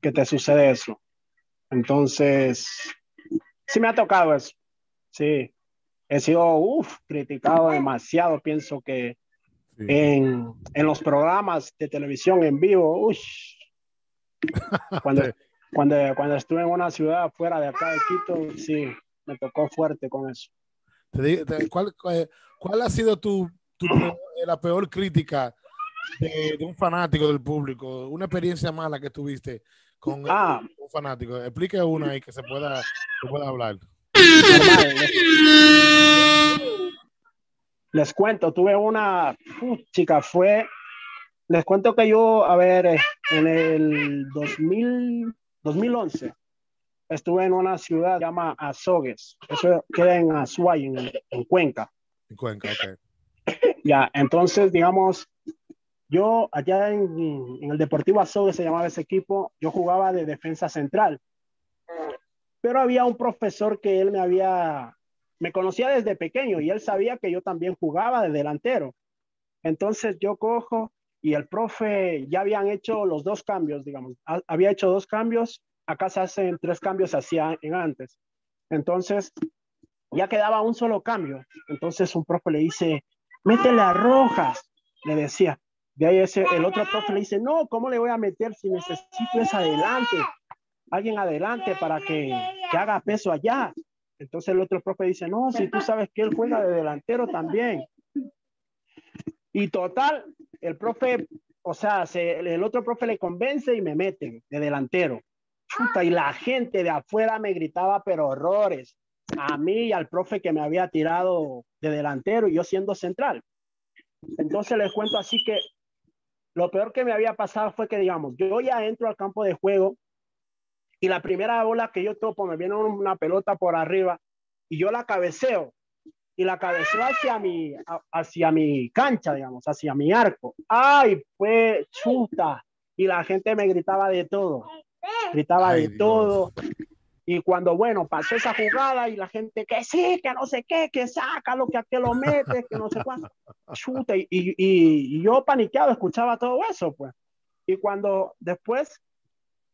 que te sucede eso. Entonces, sí me ha tocado eso. Sí, he sido uf, criticado demasiado, pienso que Sí. en, en los programas de televisión en vivo, uy, cuando, cuando, cuando estuve en una ciudad fuera de acá de Quito, sí, me tocó fuerte con eso. ¿cuál, cuál, cuál ha sido tu, tu la peor crítica de, de un fanático del público? Una experiencia mala que tuviste con Ah. un fanático. Explique una ahí que se pueda, se pueda hablar. Les, cuento, tuve una chica, fue, les cuento que yo, a ver, eh, en el 2000, 2011, estuve en una ciudad que se llama Azogues, eso queda en Azuay, en, en Cuenca. En Cuenca, ok. Ya, entonces, digamos, yo allá en, el Deportivo Azogues se llamaba ese equipo, yo jugaba de defensa central. Pero había un profesor que él me había, me conocía desde pequeño y él sabía que yo también jugaba de delantero. Entonces yo cojo y el profe ya habían hecho los dos cambios, digamos, ha- había hecho dos cambios, acá se hacen tres cambios hacía en antes. Entonces ya quedaba un solo cambio. Entonces un profe le dice, métele a Rojas, le decía. De ahí ese, el otro profe le dice, no, ¿cómo le voy a meter si necesito es adelante? Alguien adelante para que, que haga peso allá. Entonces el otro profe dice, no, si tú sabes que él juega de delantero también. Y total, el profe, o sea, se- el otro profe le convence y me meten de delantero. Y la gente de afuera me gritaba, pero horrores. A mí y al profe que me había tirado de delantero y yo siendo central. Entonces les cuento así que lo peor que me había pasado fue que, digamos, yo ya entro al campo de juego y la primera bola que yo topo me viene una pelota por arriba y yo la cabeceo y la cabeceo hacia mi, hacia mi cancha, digamos, hacia mi arco. ¡Ay, fue chuta! Y la gente me gritaba de todo. Gritaba Ay, de Dios. todo. Y cuando, bueno, pasó esa jugada y la gente que sí, que no sé qué, que saca lo que aquel lo mete, que no sé cuánto. Chuta, y, y, y yo paniqueado escuchaba todo eso, pues. Y cuando después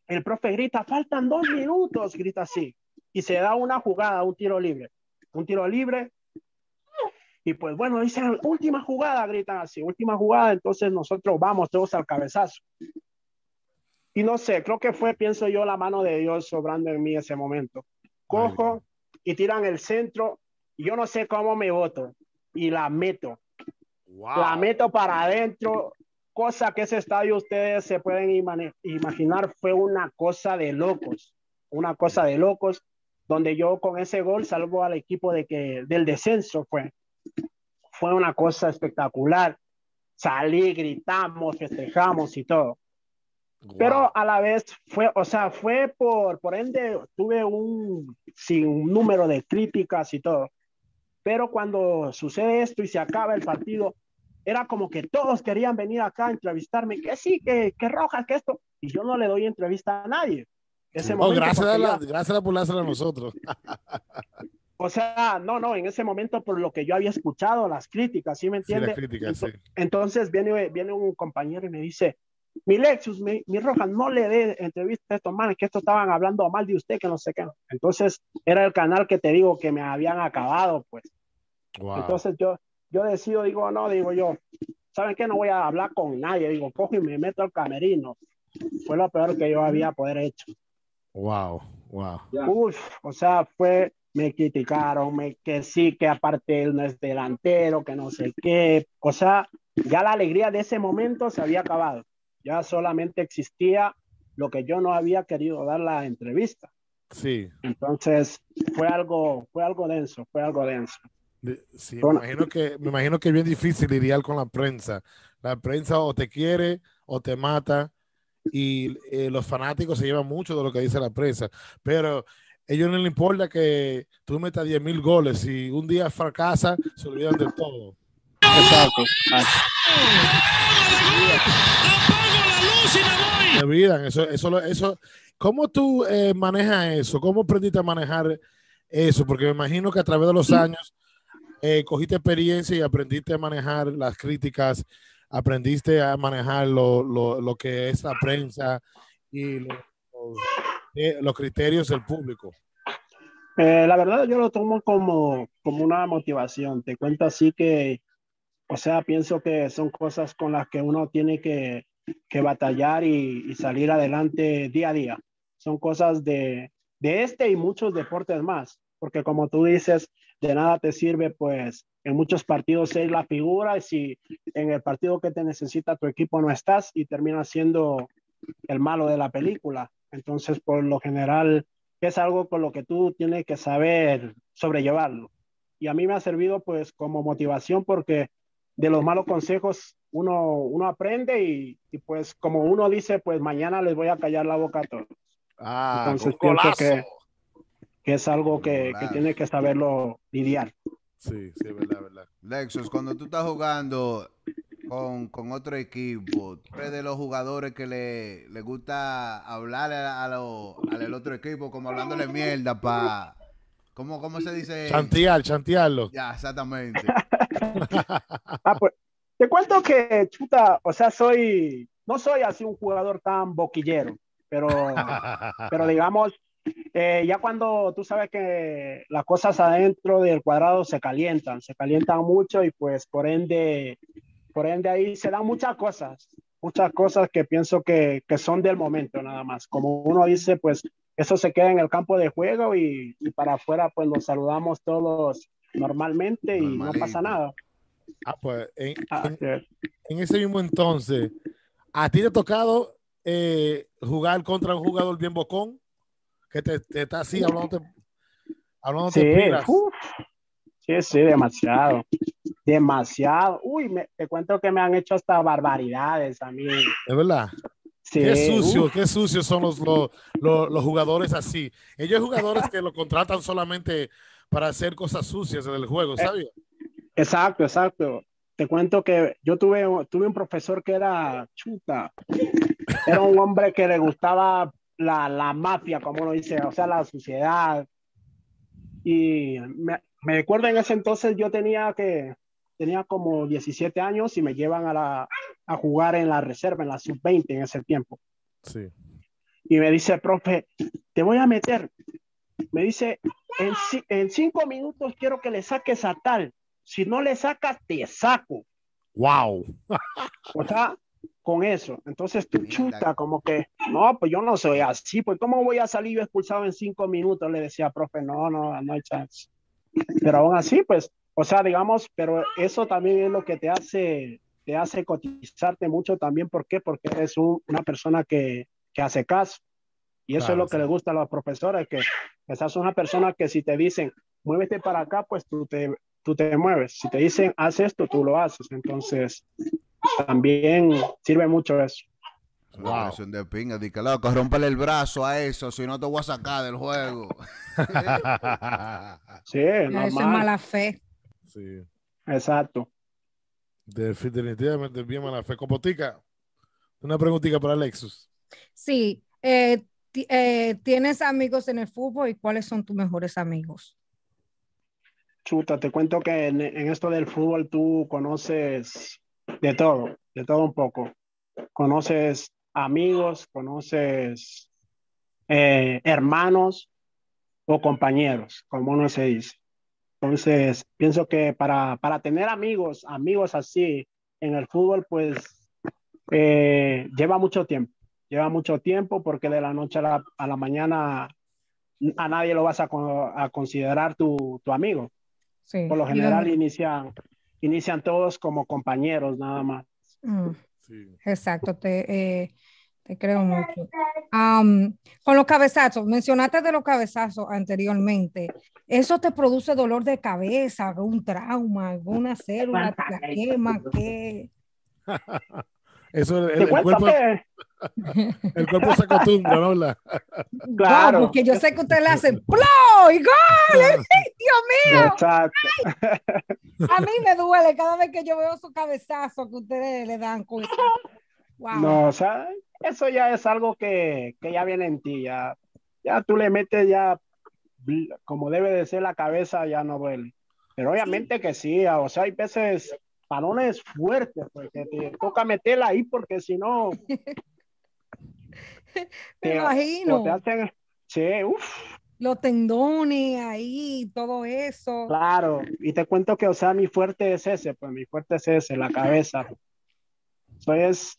el profe grita, faltan dos minutos, grita así. Y se da una jugada, un tiro libre. Un tiro libre. Y pues bueno, dicen, última jugada, gritan así, última jugada. Entonces nosotros vamos todos al cabezazo. Y no sé, creo que fue, pienso yo, la mano de Dios sobrando en mí ese momento. Cojo y tiran el centro. Y yo no sé cómo me voto. Y la meto. La meto para adentro. Cosa que ese estadio ustedes se pueden imaginar fue una cosa de locos. Una cosa de locos. Donde yo con ese gol salvo al equipo de que, del descenso fue. Fue una cosa espectacular. Salí, gritamos, festejamos y todo. Pero a la vez fue, o sea, fue por, por ende, tuve un sin número de críticas y todo. Pero cuando sucede esto y se acaba el partido, era como que todos querían venir acá a entrevistarme, que sí, que, que Rojas, que esto, y yo no le doy entrevista a nadie. Ese momento, gracias, a la, ya- gracias por dársela a nosotros. o sea, no, no, en ese momento por lo que yo había escuchado, las críticas, ¿sí me Sí, la entiende? crítica, sí. Entonces viene, viene un compañero y me dice, mi Lexus, mi, mi Rojas, no le dé entrevista a estos manes, que estos estaban hablando mal de usted, que no sé qué. Entonces era el canal que te digo que me habían acabado, pues. Wow. Entonces yo, yo decido, digo, no, digo yo, ¿saben qué? No voy a hablar con nadie, digo, cojo y me meto al camerino. Fue lo peor que yo había poder hecho. Wow, wow. Uf, o sea, fue, me criticaron, me, que sí, que aparte él no es delantero, que no sé qué. O sea, ya la alegría de ese momento se había acabado. Ya solamente existía lo que yo no había querido dar la entrevista. Sí, Entonces, fue algo, fue algo denso, fue algo denso. de- sí, me imagino que me imagino que es bien difícil lidiar con la prensa. La prensa o te quiere o te mata y eh, los fanáticos se llevan mucho de lo que dice la prensa, pero a ellos no les importa que tú metas 10 mil goles y un día fracasa, se olvidan de todo. Exacto. Se olvidan, eso, eso, eso, ¿cómo tú eh, manejas eso? ¿Cómo aprendiste a manejar eso? Porque me imagino que a través de los años eh, cogiste experiencia y aprendiste a manejar las críticas, aprendiste a manejar lo, lo- lo que es la prensa y los, eh, los criterios del público. Eh, la verdad yo lo tomo como, como una motivación. Te cuento así que, o sea, pienso que son cosas con las que uno tiene que, que batallar y, y salir adelante día a día. Son cosas de, de este y muchos deportes más, porque como tú dices, de nada te sirve pues en muchos partidos ser la figura y si en el partido que te necesita tu equipo no estás y terminas siendo el malo de la película. Entonces, por lo general, es algo con lo que tú tienes que saber sobrellevarlo. Y a mí me ha servido pues como motivación porque de los malos consejos uno, uno aprende y, y, pues como uno dice, pues mañana les voy a callar la boca a todos. Ah, Entonces pienso que, que es algo que, que tiene que saberlo lidiar. Sí, sí, es verdad, verdad. Lexus, cuando tú estás jugando con, con otro equipo, tú eres de los jugadores que le, le gusta hablar a, a lo- al otro equipo, como hablándole mierda para... ¿cómo, ¿Cómo se dice? Chantear, chantearlo. Ya, exactamente. Ah, pues te cuento que, chuta, o sea, soy, no soy así un jugador tan boquillero, pero, pero digamos, eh, ya cuando tú sabes que las cosas adentro del cuadrado se calientan, se calientan mucho y pues por ende, por ende ahí se dan muchas cosas, muchas cosas que pienso que, que son del momento nada más. Como uno dice, pues eso se queda en el campo de juego y, y para afuera pues nos saludamos todos normalmente y no pasa nada. Ah, pues en, Ah, en- en ese mismo entonces, ¿a ti te ha tocado eh, jugar contra un jugador bien bocón? Que te, te está así hablando, hablando Sí, sí, sí, demasiado. Demasiado. Uy, me- te cuento que me han hecho hasta barbaridades a mí. Es verdad. Sí, qué sucio, uf. qué sucios son los, los, los- los jugadores así. Ellos jugadores que lo contratan solamente para hacer cosas sucias en el juego, Eh, ¿sabes? Exacto, exacto. Te cuento que yo tuve, tuve un profesor que era chuta. Era un hombre que le gustaba la, la mafia, como uno dice, o sea, la sociedad. Y me, me recuerdo en ese entonces yo tenía que, tenía como 17 años y me llevan a, la, a jugar en la reserva, en la sub-20 en ese tiempo. Sí. Y me dice, profe, te voy a meter. Me dice, en, ci- en cinco minutos quiero que le saques a tal. Si no le sacas, te saco. Wow. O sea, con eso. Entonces tú chuta, como que, no, pues yo no soy así, pues ¿cómo voy a salir yo expulsado en cinco minutos? Le decía, profe, no, no, no hay chance. Pero aún así, pues, o sea, digamos, pero eso también es lo que te hace, te hace cotizarte mucho también. ¿Por qué? Porque eres un- una persona que, que hace caso. Y eso Claro, es lo que sí. le gusta a los profesores, que estás una persona que si te dicen, muévete para acá, pues tú te, tú te mueves. Si te dicen, haz esto, tú lo haces. Entonces, también sirve mucho eso. Presión de pinga, di que loco, rómpele el brazo a eso, si no te voy a sacar del juego. Sí, Eso es normal. mala fe. sí. Exacto. Definitivamente bien mala fe. Compotica, una preguntita para Alexis. Sí, eh, eh, ¿tienes amigos en el fútbol y cuáles son tus mejores amigos? Chuta, te cuento que en, en esto del fútbol tú conoces de todo, de todo un poco. Conoces amigos, conoces eh, hermanos o compañeros, como uno se dice. Entonces, pienso que para, para tener amigos, amigos así en el fútbol, pues eh, lleva mucho tiempo. Lleva mucho tiempo porque de la noche a la, a la mañana a nadie lo vas a, co- a considerar tu, tu amigo. Sí. Por lo ¿Y general inician, inician todos como compañeros nada más. Mm, Sí. exacto, te, eh, te creo mucho. Con los cabezazos, mencionaste de los cabezazos anteriormente. ¿Eso te produce dolor de cabeza, algún trauma, alguna célula, te quema? ¿Qué? Eso, el, el cuerpo, que, el cuerpo se acostumbra, ¿no? La- Claro. Wow, porque yo sé que usted le hace ¡plo! y gol. Dios mío, exacto, a mí me duele cada vez que yo veo su cabezazo que ustedes le dan con Wow. no, o sea, eso ya es algo que, que ya viene en ti, ya, ya tú le metes ya como debe de ser la cabeza, ya no duele. Pero obviamente que sí, o sea, hay veces balones fuertes, porque te toca meterla ahí, porque si no, Me imagino. te hacen, sí, uff. Los tendones ahí, todo eso. Claro, y te cuento que, o sea, mi fuerte es ese, pues mi fuerte es ese, la cabeza. Soy es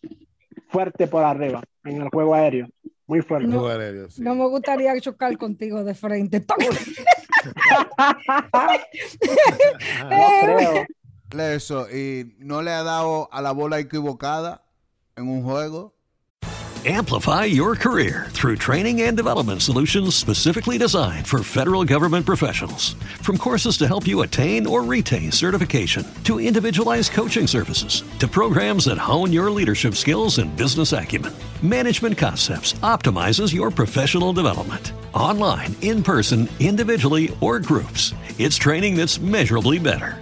fuerte por arriba en el juego aéreo, muy fuerte. No. Aéreo, sí. No me gustaría chocar contigo de frente. No creo. Eso, y no le ha dado a la bola equivocada en un juego. Amplify your career through training and development solutions specifically designed for federal government professionals. From courses to help you attain or retain certification, to individualized coaching services, to programs that hone your leadership skills and business acumen, Management Concepts optimizes your professional development. Online, in person, individually, or groups, it's training that's measurably better.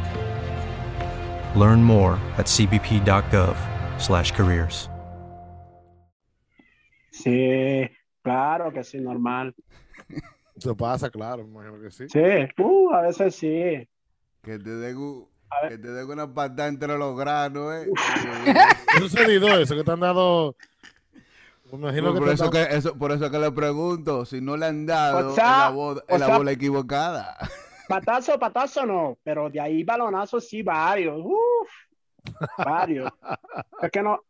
Learn more at cbp.gov/careers. Sí, claro que sí, normal. Se pasa, claro, me imagino que sí. Sí, uh, a veces sí. Que te den, un- que te den una patada entre los granos, ¿eh? Se olvidó, eso que te han dado. Me imagino por, que eso dado- que, eso, por eso que le pregunto, si no le han dado O sea, en la, boda- en o la sea- bola equivocada. Patazo, patazo no, pero de ahí balonazo sí, varios. Uf, varios. Es que no,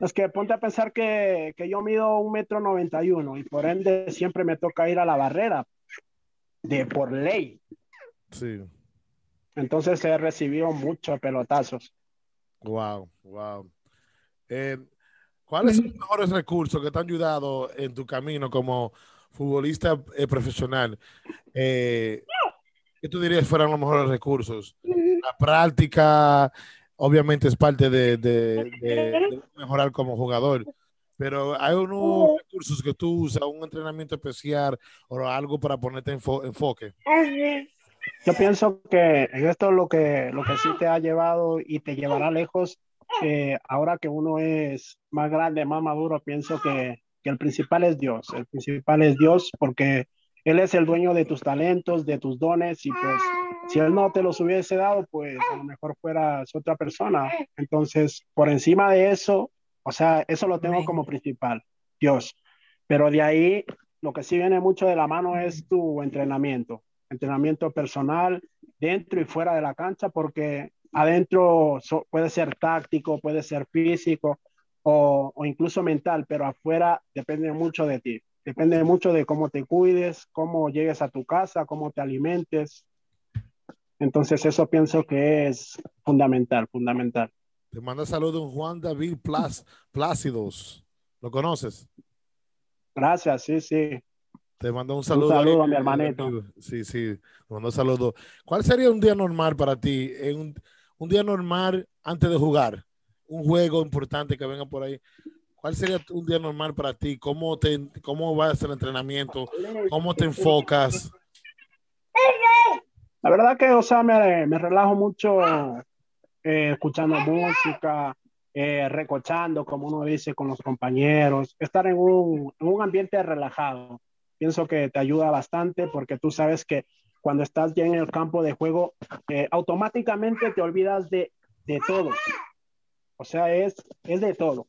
es que ponte a pensar que, que yo mido un metro noventa y uno y por ende siempre me toca ir a la barrera de por ley. Sí. Entonces he recibido muchos pelotazos. Wow, wow. Eh, ¿Cuáles son los mejores recursos que te han ayudado en tu camino como futbolista eh, profesional? Eh, ¿Qué tú dirías fueran los mejores recursos? La práctica, obviamente, es parte de, de- de- de mejorar como jugador, pero hay unos recursos que tú usas, un entrenamiento especial o algo para ponerte en fo- enfoque. Yo pienso que en esto lo que, lo que sí te ha llevado y te llevará lejos, eh, ahora que uno es más grande, más maduro, pienso que, que el principal es Dios. El principal es Dios porque Él es el dueño de tus talentos, de tus dones y pues si Él no te los hubiese dado, pues a lo mejor fueras otra persona. Entonces, por encima de eso, o sea, eso lo tengo como principal, Dios. Pero de ahí, lo que sí viene mucho de la mano es tu entrenamiento entrenamiento personal dentro y fuera de la cancha, porque adentro so- puede ser táctico, puede ser físico o, o incluso mental, pero afuera depende mucho de ti. Depende mucho de cómo te cuides, cómo llegues a tu casa, cómo te alimentes. Entonces eso pienso que es fundamental, fundamental. Te manda saludos Juan David Plácidos. ¿Lo conoces? Gracias, sí, sí. Te mando un saludo. saludo ahí, a mi hermanito. Sí, sí, te mando un saludo. ¿Cuál sería un día normal para ti? Un, un día normal antes de jugar, un juego importante que venga por ahí. ¿Cuál sería un día normal para ti? ¿Cómo, te, cómo va a ser el entrenamiento? ¿Cómo te enfocas? La verdad que, o sea, me, me relajo mucho eh, escuchando música, eh, recochando, como uno dice, con los compañeros, estar en un, en un ambiente relajado. Pienso que te ayuda bastante porque tú sabes que cuando estás ya en el campo de juego, eh, automáticamente te olvidas de, de todo. O sea, es, es de todo.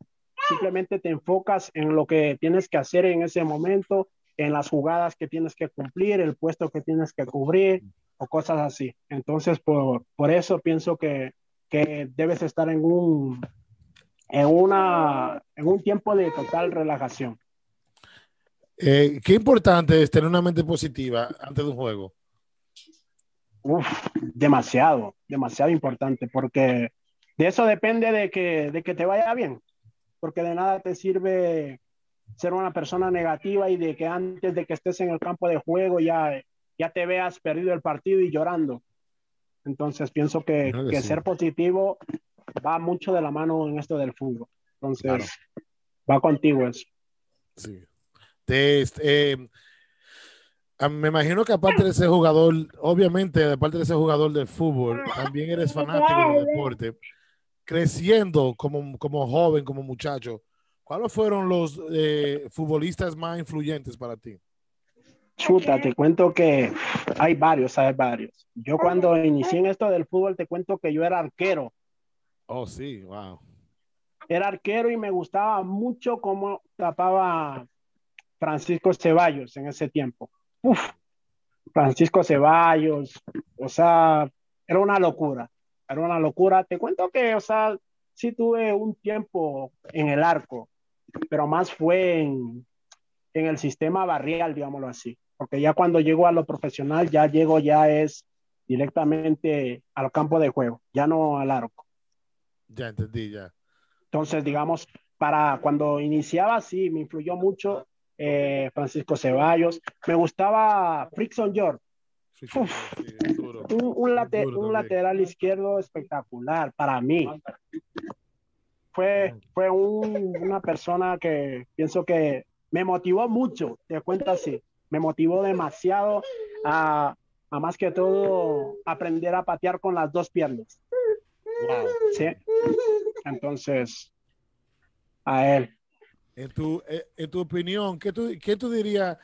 Simplemente te enfocas en lo que tienes que hacer en ese momento, en las jugadas que tienes que cumplir, el puesto que tienes que cubrir o cosas así. Entonces, por, por eso pienso que, que debes estar en un, en, una, en un tiempo de total relajación. Eh, qué importante es tener una mente positiva antes de un juego. Uf, demasiado, demasiado importante, porque de eso depende de que, de que te vaya bien, porque de nada te sirve ser una persona negativa y de que antes de que estés en el campo de juego ya, ya te veas perdido el partido y llorando. Entonces pienso que, Claro que sí. ser positivo va mucho de la mano en esto del fútbol. Entonces, Claro. va contigo eso. Sí. Te, eh, me imagino que aparte de ser jugador, obviamente, aparte de ser jugador del fútbol, también eres fanático del deporte. Creciendo como, como joven, como muchacho, ¿cuáles fueron los eh, futbolistas más influyentes para ti? Chuta, te cuento que hay varios, hay varios. Yo cuando inicié en esto del fútbol, te cuento que yo era arquero. Oh, sí, wow. Era arquero y me gustaba mucho cómo tapaba Francisco Ceballos en ese tiempo. Uf, Francisco Ceballos, o sea, era una locura, era una locura. Te cuento que, o sea, sí tuve un tiempo en el arco, pero más fue en, en el sistema barrial, digámoslo así, porque ya cuando llego a lo profesional, ya llego, ya es directamente al campo de juego, ya no al arco. Ya entendí, ya. Entonces, digamos, para cuando iniciaba, sí, me influyó mucho eh, Francisco Ceballos. Me gustaba Frickson Sí, sí, sí, sí, duro. Un, late- lateral izquierdo espectacular para mí. Fue, fue un- una persona que pienso que me motivó mucho, te cuento así, me motivó demasiado a, a más que todo aprender a patear con las dos piernas. Wow. ¿sí? Entonces, a él. En tu, eh, en tu opinión, ¿qué tú, qué tú dirías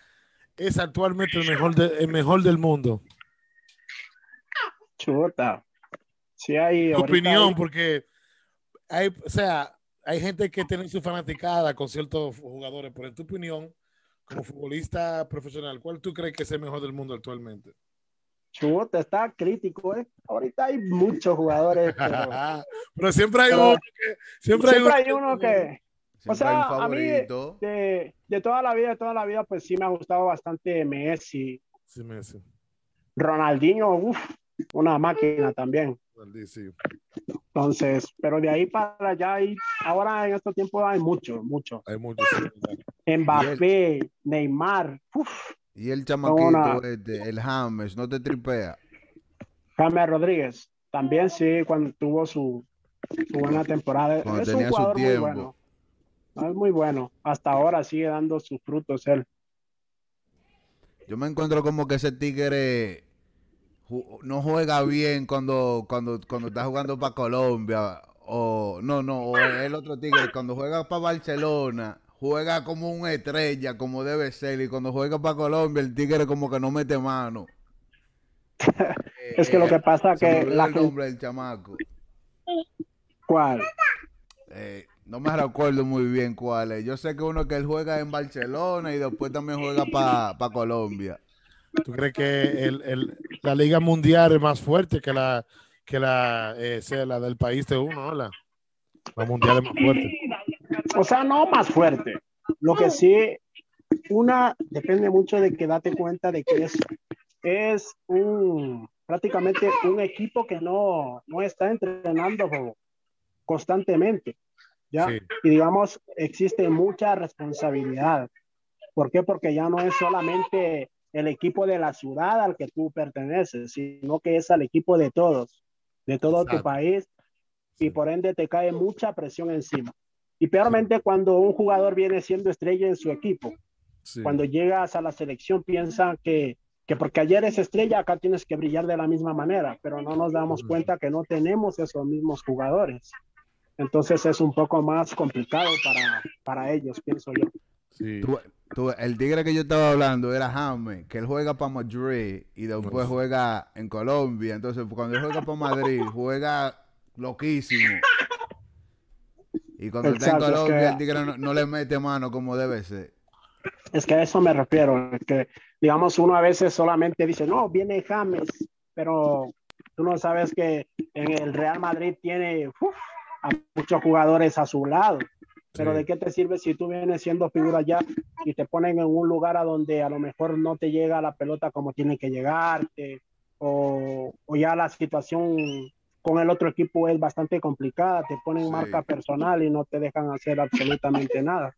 es actualmente el mejor, de- el mejor del mundo? Chuta. Sí, hay. Tu opinión, hay- porque hay, o sea, hay gente que tiene su fanaticada con ciertos jugadores, pero en tu opinión, como futbolista profesional, ¿cuál tú crees que es el mejor del mundo actualmente? Chuta, está crítico, ¿eh? Ahorita hay muchos jugadores, pero pero siempre hay pero uno que siempre, siempre hay hay uno que, o Siempre hay un sea, a mí favorito. de, de toda la vida, de toda la vida, pues sí me ha gustado bastante Messi, Sí, Messi. Ronaldinho, uff, una máquina también. Entonces, pero de ahí para allá, hay, ahora en estos tiempos hay mucho, mucho. Hay mucho. sí. Mbappé, Neymar, uf, Y el chamaquito, una- este, el James, no te tripea. James Rodríguez, también sí, cuando tuvo su, su buena temporada. Cuando es un su jugador muy bueno. No, Es muy bueno. Hasta ahora sigue dando sus frutos él. Yo me encuentro como que ese tigre no juega bien cuando, cuando, cuando está jugando para Colombia. O no, no, o el otro tigre cuando juega para Barcelona, juega como una estrella, como debe ser. Y cuando juega para Colombia, el tigre como que no mete mano. Es que lo que pasa Se me que la el nombre del chamaco. ¿Cuál? Eh, no me recuerdo muy bien cuál es. Yo sé que uno que él juega en Barcelona y después también juega para Colombia. ¿Tú crees que el, el- la Liga Mundial es más fuerte que la que la, eh, sea la del país de uno, ¿no? La, la Mundial es más fuerte. O sea, no más fuerte. Lo que sí, una depende mucho de que date cuenta de que es, es un prácticamente un equipo que no, no está entrenando constantemente. ¿ya? Sí. Y digamos, existe mucha responsabilidad. ¿Por qué? Porque ya no es solamente el equipo de la ciudad al que tú perteneces, sino que es al equipo de todos, de todo tu país, y por ende te cae mucha presión encima. Y peormente cuando un jugador viene siendo estrella en su equipo, Sí. cuando llegas a la selección piensan que, que porque ayer es estrella, acá tienes que brillar de la misma manera, pero no nos damos cuenta que no tenemos esos mismos jugadores. Entonces es un poco más complicado para, para ellos, pienso yo. Sí. Tú- el tigre que yo estaba hablando era James, que él juega para Madrid y después juega en Colombia. Entonces, cuando él juega para Madrid, juega loquísimo. Y cuando está en Exacto, es Colombia, que- el tigre no, no le mete mano como debe ser. Es que a eso me refiero, es que digamos uno a veces solamente dice, no, viene James, pero tú no sabes que en el Real Madrid tiene uf, a muchos jugadores a su lado. Pero Sí. ¿de qué te sirve si tú vienes siendo figura ya y te ponen en un lugar a donde a lo mejor no te llega la pelota como tiene que llegarte o, o ya la situación con el otro equipo es bastante complicada, te ponen Sí. marca personal y no te dejan hacer absolutamente nada.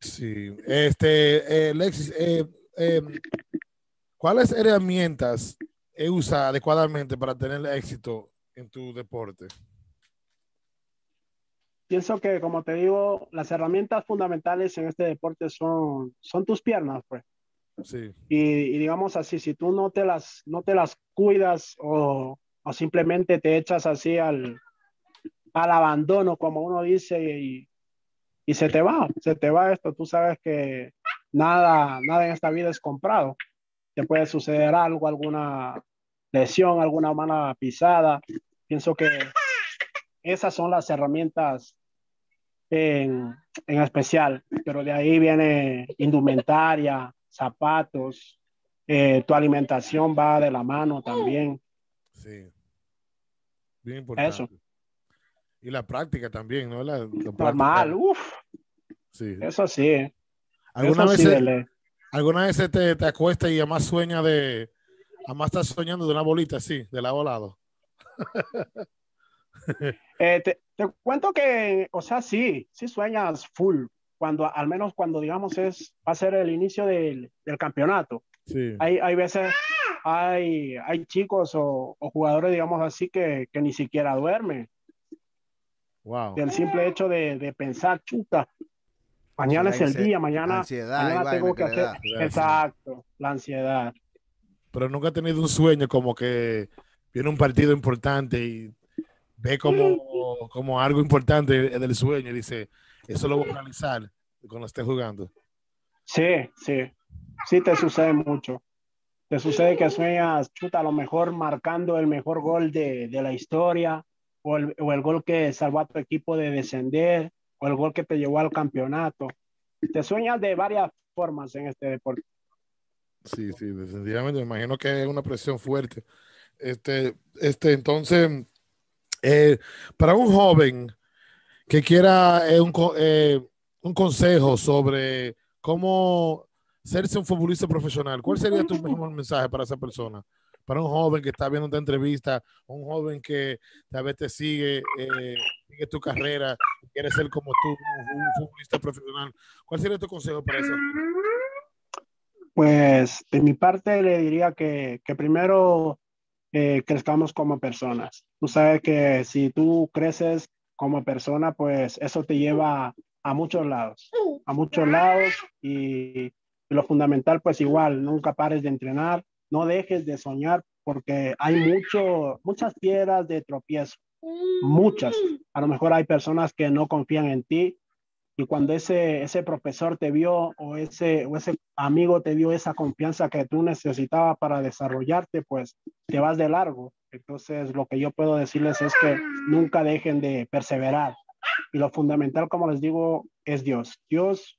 Sí, este, eh, Lexis, eh, eh, ¿cuáles herramientas usa adecuadamente para tener éxito en tu deporte? Pienso que, como te digo, las herramientas fundamentales en este deporte son, son tus piernas, pues. Sí, Y, y digamos así, si tú no te las, no te las cuidas o, o simplemente te echas así al, al abandono, como uno dice, y, y se te va, se te va esto, tú sabes que nada, nada en esta vida es comprado. Te puede suceder algo, alguna lesión, alguna mala pisada. Pienso que esas son las herramientas en, en especial, pero de ahí viene indumentaria, zapatos, eh, tu alimentación va de la mano también. sí. Bien importante. Eso. Y la práctica también, ¿no? La, la Normal, uff, sí. eso sí. ¿Alguna vez, sí, se-. ¿Alguna vez te, te acuestas y además sueña de, además estás soñando de una bolita así, de lado a lado? Eh, te, te cuento que, o sea, sí, sí sueñas full, cuando, al menos cuando digamos es, va a ser el inicio del, del campeonato. Sí. Hay, hay veces, hay, hay chicos o, o jugadores, digamos así, que, que ni siquiera duermen. Wow. Del simple hecho de, de pensar, chuta, mañana Sí, es el día, mañana, ansiedad mañana tengo que da. hacer. Sí, sí. Exacto, la ansiedad. Pero nunca he tenido un sueño como que viene un partido importante y ve como, como algo importante del sueño y dice, eso lo voy a realizar cuando esté jugando. Sí, sí, sí te sucede mucho. Te sucede que sueñas, chuta, a lo mejor marcando el mejor gol de, de la historia, o el, o el gol que salvó a tu equipo de descender, o el gol que te llevó al campeonato. Te sueñas de varias formas en este deporte. Sí, sí, definitivamente. Me imagino que es una presión fuerte. Este, este, entonces, eh, para un joven que quiera eh, un, eh, un consejo sobre cómo serse un futbolista profesional, ¿cuál sería tu mejor mensaje para esa persona? para un joven que está viendo esta entrevista, un joven que tal vez te sigue, eh, sigue tu carrera, quiere ser como tú, un, un futbolista profesional? ¿Cuál sería tu consejo para eso? Pues de mi parte le diría que, que primero eh, crezcamos como personas. Tú sabes que si tú creces como persona, pues eso te lleva a muchos lados, a muchos lados y, y lo fundamental, pues igual, nunca pares de entrenar, no dejes de soñar porque hay mucho, muchas piedras de tropiezo, muchas. A lo mejor hay personas que no confían en ti y cuando ese, ese profesor te vio o ese, o ese amigo te dio esa confianza que tú necesitabas para desarrollarte, pues te vas de largo. Entonces, lo que yo puedo decirles es que nunca dejen de perseverar. Y lo fundamental, como les digo, es Dios. Dios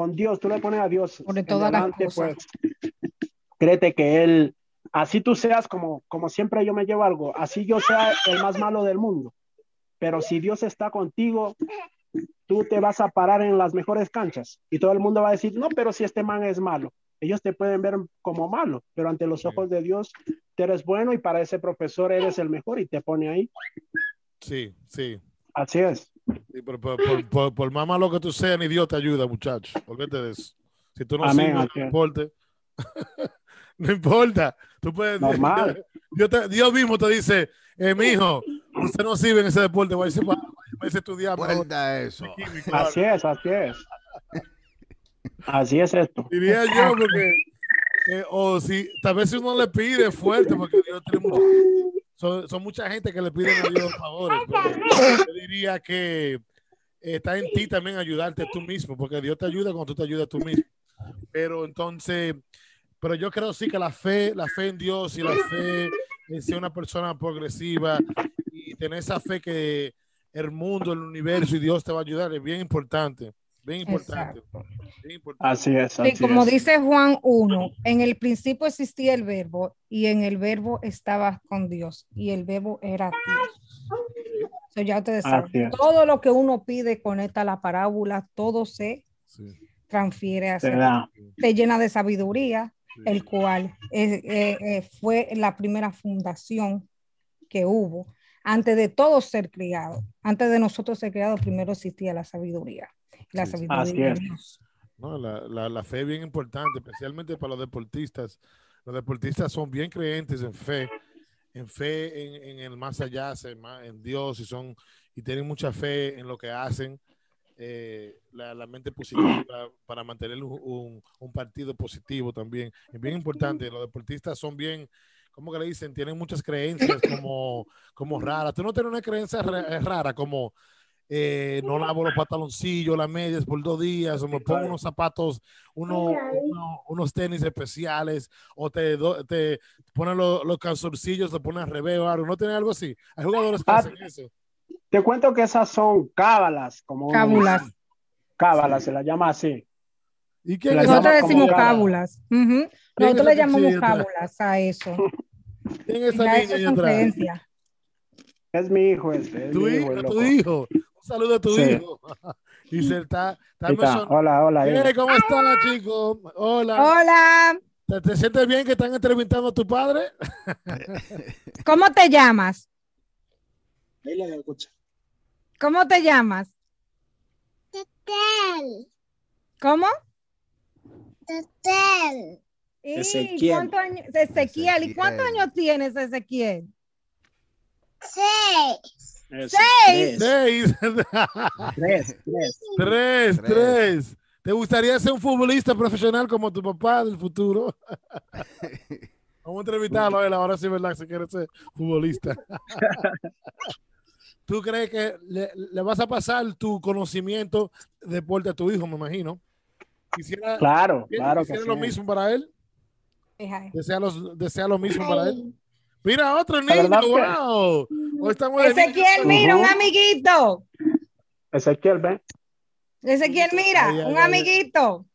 con Dios, tú le pones a Dios Por todas las delante, cosas. pues créete que Él, así tú seas como, como siempre yo me llevo algo, así yo sea el más malo del mundo, pero si Dios está contigo, tú te vas a parar en las mejores canchas y todo el mundo va a decir, no, pero si este man es malo, ellos te pueden ver como malo, pero ante los ojos de Dios, tú eres bueno y para ese profesor eres el mejor y te pone ahí. Sí, sí. Así es. Sí, por, por- por- por más malo que tú seas, ni Dios te ayuda, muchacho. Olvídate de eso. Si tú no Amén, sirves, no importa. no importa. Tú puedes, Normal. Dios, te- Dios mismo te dice, eh, mijo, usted no sirve en ese deporte, va a estudiar. Vuelta eso. Así algo". es, así es. Así es esto. Diría yo, porque, eh, o si, tal vez si uno le pide fuerte, porque Dios tiene mucho, son, son mucha gente que le piden a Dios favores, yo diría que eh, está en ti también ayudarte tú mismo, porque Dios te ayuda cuando tú te ayudas tú mismo. Pero entonces, pero yo creo sí que la fe, la fe en Dios y la fe en ser una persona progresiva y tener esa fe que el mundo, el universo y Dios te va a ayudar es bien importante, bien importante. bien importante. Así es. Sí, Así como es. dice Juan 1, en el principio existía el verbo y en el verbo estaba con Dios y el verbo era Dios. So, ya ustedes saben, todo lo que uno pide conecta la parábola, todo se Sí. transfiere a Se ser- da. te llena de sabiduría, el cual eh, eh, fue la primera fundación que hubo antes de todo ser criado. Antes de nosotros ser criados, primero existía la sabiduría. La Sí, sabiduría Así de es. Dios. No, la, la, la fe es bien importante, especialmente para los deportistas. Los deportistas son bien creyentes en fe, en fe en, en el más allá, en, Dios y son y tienen mucha fe en lo que hacen. eh, la, la mente positiva para mantener un, un- un partido positivo también. Es bien importante. Los deportistas son bien, ¿cómo que le dicen? Tienen muchas creencias como, como raras. Tú no tienes una creencia ra- rara como eh, no lavo los pantaloncillos, las medias por dos días, o me pongo unos zapatos, uno- uno- unos tenis especiales, o te, do- te ponen los, los calzoncillos, te ponen al revés o algo. ¿No tiene algo así? Hay jugadores que Ah, hacen eso. Te cuento que esas son cábalas, como Cábulas. Cábalas, se las llama así. ¿Y quién La es, llama Nosotros decimos cábulas. ¿Quién es Nosotros le llamamos cábulas a eso. quién es esa niña. Es mi hijo este. Es Tu mi hijo, hijo, tu hijo. Un saludo a tu Sí. hijo. Y se está, está está. Hola, hola. Hey. ¿Cómo estás, chico? Hola. Hola, ¿Te, te sientes bien que están entrevistando a tu padre? ¿cómo te llamas? Ahí le escucha. ¿Cómo te llamas? ¿Cómo? ¿Y Ezequiel. cuántos años? Ezequiel. ¿Y cuántos Ezequiel. años tienes, Ezequiel? Eso, Seis. Seis. Tres, tres. tres. ¿Te gustaría ser un futbolista profesional como tu papá del futuro? Vamos a entrevistarlo a él ahora sí, ¿verdad? Si quieres ser futbolista. ¿Tú crees que le, le vas a pasar tu conocimiento de deporte a tu hijo, me imagino? Quisiera, Claro, quisiera claro que sí. lo mismo para él. Desea, los, desea lo mismo para él. Mira, otro niño, wow. Hoy estamos Ezequiel, mira, un amiguito. Ezequiel, ven. Ezequiel, mira, Ay, ay, un ay, amiguito.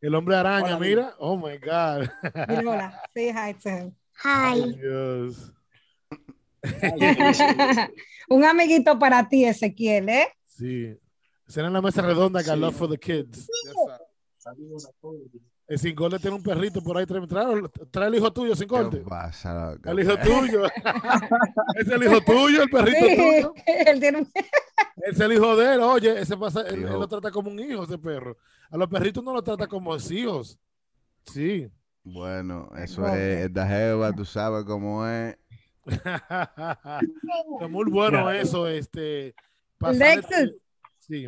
El hombre araña, Hola, mira. Oh my God. Hola. Say hi to him. Ay, Dios. un amiguito para ti, Ezequiel, ¿eh? Sí. Será en la mesa redonda que I love for the kids. Ya sabes. El sin corte tiene un perrito por ahí. Trae, trae- trae el hijo tuyo sin ¿Qué corte. pasa? El hijo tuyo. es el hijo tuyo, el perrito Sí, tuyo. él tiene un- Es el hijo de él. Oye, ese pasa, él, lo trata como un hijo, ese perro. A los perritos no lo trata como hijos. Sí. Bueno, eso es, esta jeva, tú sabes cómo es. Está muy bueno eso, este. Lexus. Sí.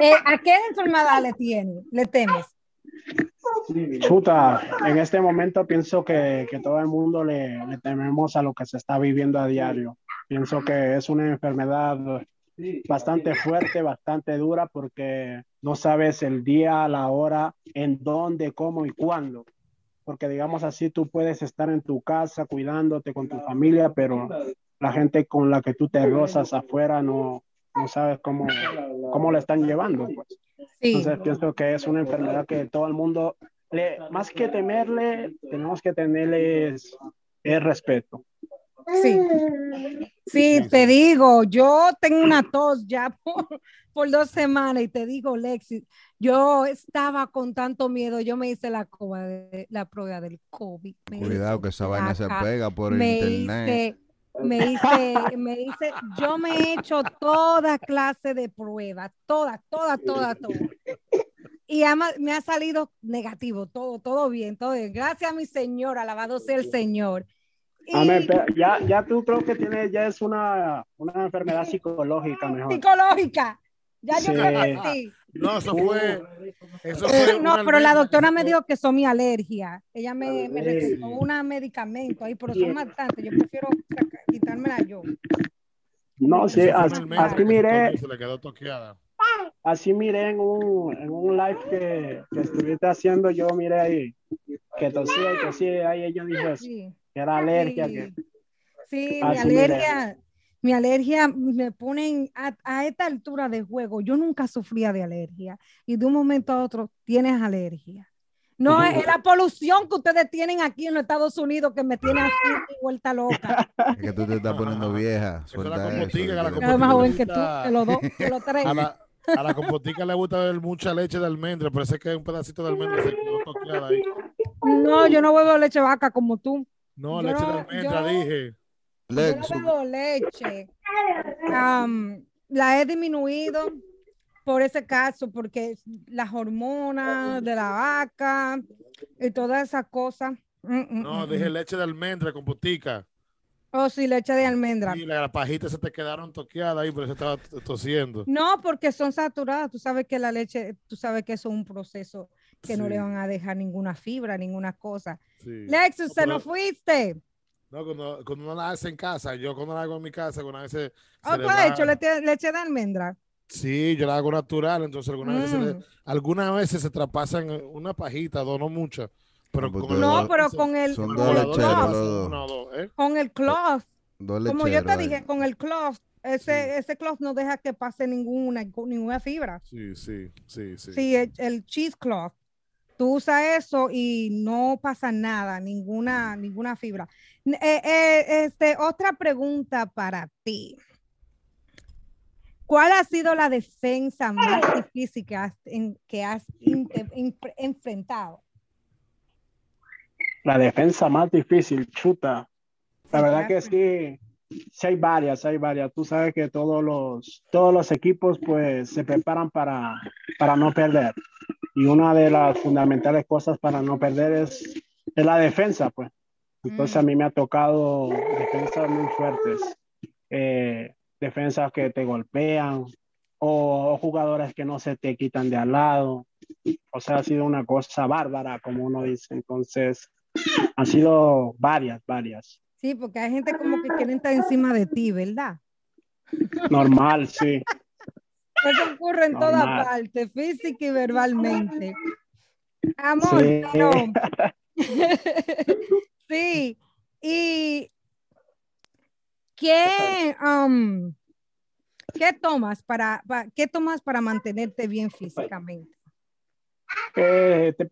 Eh, ¿A qué enfermedad le tiene? ¿Le temes? Chuta, en este momento pienso que, que todo el mundo le, le tememos a lo que se está viviendo a diario. Pienso que es una enfermedad bastante fuerte, bastante dura, porque no sabes el día, la hora, en dónde, cómo y cuándo. Porque digamos así, tú puedes estar en tu casa cuidándote con tu familia, pero la gente con la que tú te rozas afuera no, no sabes cómo, cómo la están llevando. Pues. Sí. Entonces pienso que es una enfermedad que todo el mundo, le, más que temerle, tenemos que tenerles el respeto. Sí. Sí, te digo, yo tengo una tos ya por, por dos semanas y te digo, Lexi, yo estaba con tanto miedo, yo me hice la, coba de- la prueba del COVID. me Cuidado que esa vaina se pega por me internet. hice, me hice, me hice, yo me he hecho toda clase de pruebas, todas, todas, todas, todas. Y ama- me ha salido negativo, todo, todo bien, todo bien. Gracias a mi Señor, alabado sea el Señor. Amén, Y- pero ya, ya tú creo que tienes, ya es una, una enfermedad psicológica mejor. psicológica. Ya yo Sí. creo que sí. No, eso fue. Eso fue No, pero la doctora me dijo que son mi alergia. Ella me, me recetó un medicamento ahí, pero son bastantes. Yo prefiero saca- quitármela yo. No, sí, así, así que se tomó miré, y Se le quedó toqueada. así miré en un, en un live que, que estuviste haciendo, yo miré ahí que tosía y tosía, ahí yo dije Sí. que era alergia, Sí. que Sí, mi miré. alergia, mi alergia me ponen a, a esta altura de juego. Yo nunca sufría de alergia y de un momento a otro tienes alergia. No, es, es la polución que ustedes tienen aquí en los Estados Unidos que me tiene así vuelta loca. Es que tú te estás poniendo vieja. Eso Suelta eso. compotica, que la más joven que tú, Compotica. que los dos, que los tres. A la, a la compotica le gusta ver mucha leche de almendra, parece que hay un pedacito de almendra se quedó ahí. No, yo no bebo leche vaca como tú. No, Yo leche de almendra, yo- dije. Yo no bebo leche. Am, la he disminuido por ese caso, porque las hormonas de la vaca y todas esas cosas. Mm, mm, No, mm, dije mm. leche de almendra con potica. Oh, sí, leche de almendra. Y la, la pajita se te quedaron toqueadas ahí, pero se estaba tosiendo. No, porque son saturadas. Tú sabes que la leche, tú sabes que eso es un proceso que no Sí. le van a dejar ninguna fibra, ninguna cosa. Sí. Lexus, No, se nos fuiste. No, cuando, cuando uno la hace en casa, yo cuando la hago en mi casa, alguna vez se, Oh, tú has hecho leche, leche de almendra. Sí, yo la hago natural, entonces algunas veces, le- Mm. algunas veces se traspasan una pajita, dos, no muchas. Pero No, con el- pero con el, son con dos el cloth, ¿eh? con el cloth. Como yo te dije, ahí. con el cloth, ese, ese cloth no deja que pase ninguna, ninguna fibra. Sí, sí, sí, sí. Sí, el, el cheesecloth. Tú usas eso y no pasa nada, ninguna, ninguna fibra. Eh, eh, este, otra pregunta para ti. ¿Cuál ha sido la defensa más difícil que has, en- que has inte- enfre- enfrentado? la defensa más difícil, chuta. La verdad que sí, sí hay varias, hay varias. Tú sabes que todos los, todos los equipos pues se preparan para, para no perder. Y una de las fundamentales cosas para no perder es, es la defensa, pues. Entonces Mm. a mí me ha tocado defensas muy fuertes. Eh, defensas que te golpean o, o jugadores que no se te quitan de al lado. O sea, ha sido una cosa bárbara, como uno dice. Entonces, han sido varias, varias. Sí, porque hay gente como que quiere estar encima de ti, ¿verdad? Normal, sí. Eso ocurre en toda Normal. parte, física y verbalmente. Amor, Sí. pero sí, y ¿qué, um, ¿qué tomas para, pa- qué tomas para mantenerte bien físicamente? Eh, te-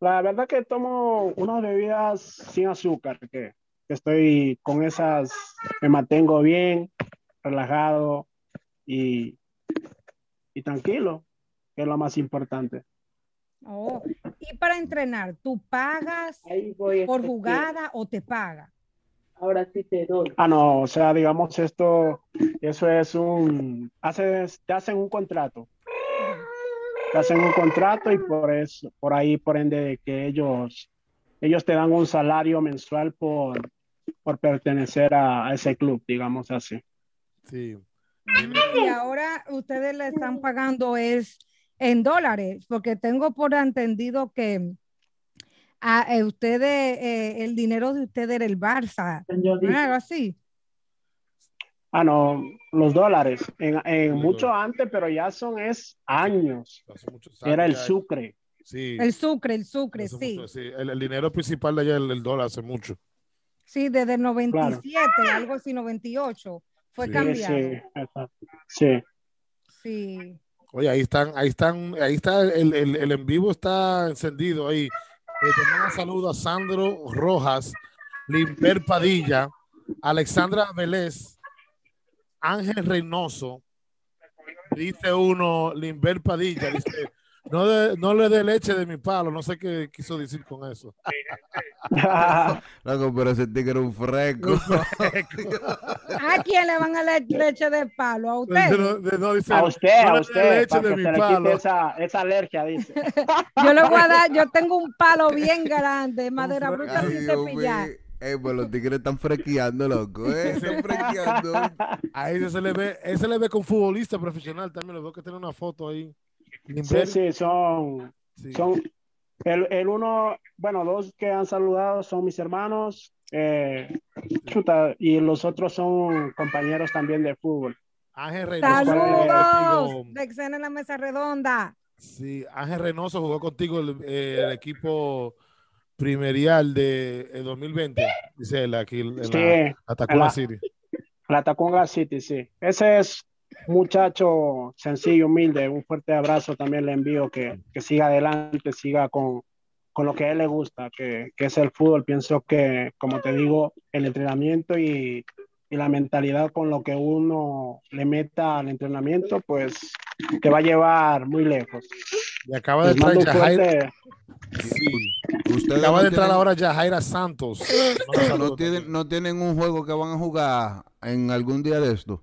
la verdad que tomo unas bebidas sin azúcar, que, que estoy con esas, me mantengo bien, relajado y, y tranquilo, que es lo más importante. Oh, y para entrenar, ¿tú pagas por jugada o te paga? Ahora sí te doy. Ah, no, o sea, digamos esto, eso es un, haces, te hacen un contrato. Te hacen un contrato y por eso, por ahí, por ende, de que ellos, ellos te dan un salario mensual por, por pertenecer a, a ese club, digamos así. Sí. Y ahora ustedes le están pagando es en dólares, porque tengo por entendido que a, eh, ustedes, eh, el dinero de ustedes era el Barça, ¿no era algo así? Ah, no, los dólares, en, en mucho antes, pero ya son es años. Era el ya- sucre. Sí. El sucre, el sucre, hace sí. mucho, sí. El, el dinero principal de allá es el, el dólar hace mucho. Sí, desde el 97, algo así, 98, fue Sí. cambiado. Sí. Sí. Sí. Oye, ahí están, ahí están, ahí está el, el, el en vivo está encendido ahí. Te mando un saludo a Sandro Rojas, Limper Padilla, Alexandra Vélez, Ángel Reynoso. Dice uno, Limber Padilla, dice, no, de- no le dé leche de mi palo, no sé qué quiso decir con eso. Loco, pero ese tigre era un fresco. ¿A quién le van a dar leche de palo? ¿A usted? No, de- no, dice, A usted, no a usted, leche para de que mi se le palo. quite esa, esa alergia, dice. Yo le voy a dar, yo tengo un palo bien grande, madera bruta Ay, sin cepillar. Ey, pues los tigres están fresqueando, loco, ¿eh? Están fresqueando. A ese se le ve, ese se le ve con futbolista profesional también, le veo que tiene una foto ahí. Sí, Limber, sí, son, Sí. son el, el uno, bueno, dos que han saludado son mis hermanos, eh, chuta, y los otros son compañeros también de fútbol. Ángel Reynoso. Saludos de Xena en la mesa redonda. Sí, Ángel Reynoso jugó contigo el, eh, el equipo primerial de eh, 2020, dice él aquí en Sí, la Atacama la- City. La Tacunga City, sí. Ese es muchacho sencillo, humilde. Un fuerte abrazo también le envío que, que siga adelante, siga con, con lo que a él le gusta, que, que es el fútbol. Pienso que, como te digo, el entrenamiento y, y la mentalidad con lo que uno le meta al entrenamiento, pues te va a llevar muy lejos. Y acaba de entrar Yajaira. Ustedes Acaba no de entrar tienen- ahora Yajaira Santos. No saludos tienen, no tienen un juego que van a jugar en algún día de esto.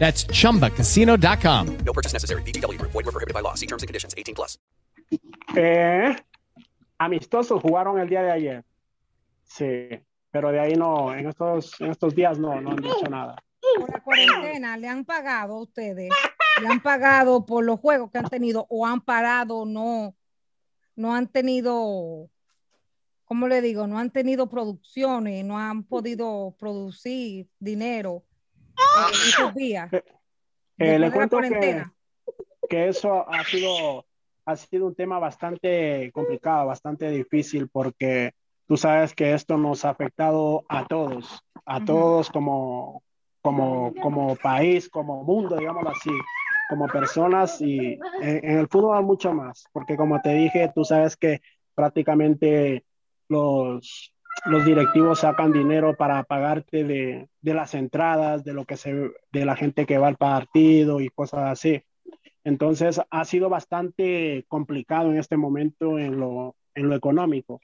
That's chumbacasino.com. No purchase necessary. VGW Group. Void were prohibited by law. See terms and conditions. 18 plus. Eh, amistosos jugaron el día de ayer. Sí, pero de ahí no, en estos, en estos días no, no han dicho nada. Por la cuarentena, ¿le han pagado a ustedes? ¿Le han pagado por los juegos que han tenido o han parado, no, no han tenido, ¿cómo le digo? No han tenido producciones, no han podido producir dinero estos días. Eh, le cuento que, que eso ha sido, ha sido un tema bastante complicado, bastante difícil, porque tú sabes que esto nos ha afectado a todos, a todos como, como, como país, como mundo, digámoslo así, como personas y en, en el fútbol mucho más, porque como te dije, tú sabes que prácticamente los, los directivos sacan dinero para pagarte de, de las entradas, de lo que se, de la gente que va al partido y cosas así. Entonces ha sido bastante complicado en este momento en lo, en lo económico,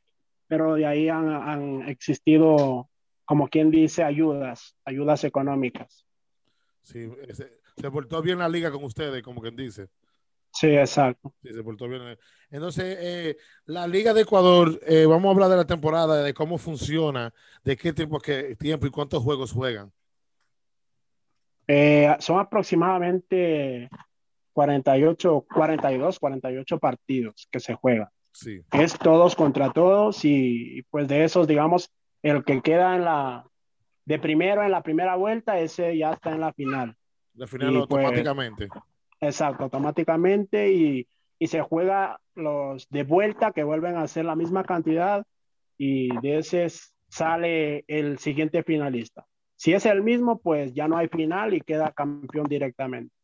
pero de ahí han, existido, como quien dice, ayudas, ayudas económicas. Sí, se, se portó bien la liga con ustedes, como quien dice. Sí, exacto. Sí, se portó bien. Entonces, eh, la Liga de Ecuador, eh, vamos a hablar de la temporada, de cómo funciona, de qué tiempo, qué tiempo y cuántos juegos juegan. Eh, son aproximadamente 48, 42, 48 partidos que se juegan. Sí. Es todos contra todos y pues de esos, digamos, el que queda en la, de primero en la primera vuelta, ese ya está en la final. La final Y, pues, automáticamente. Exacto, automáticamente y, y se juega los de vuelta que vuelven a hacer la misma cantidad y de ese sale el siguiente finalista. Si es el mismo, pues ya no hay final y queda campeón directamente.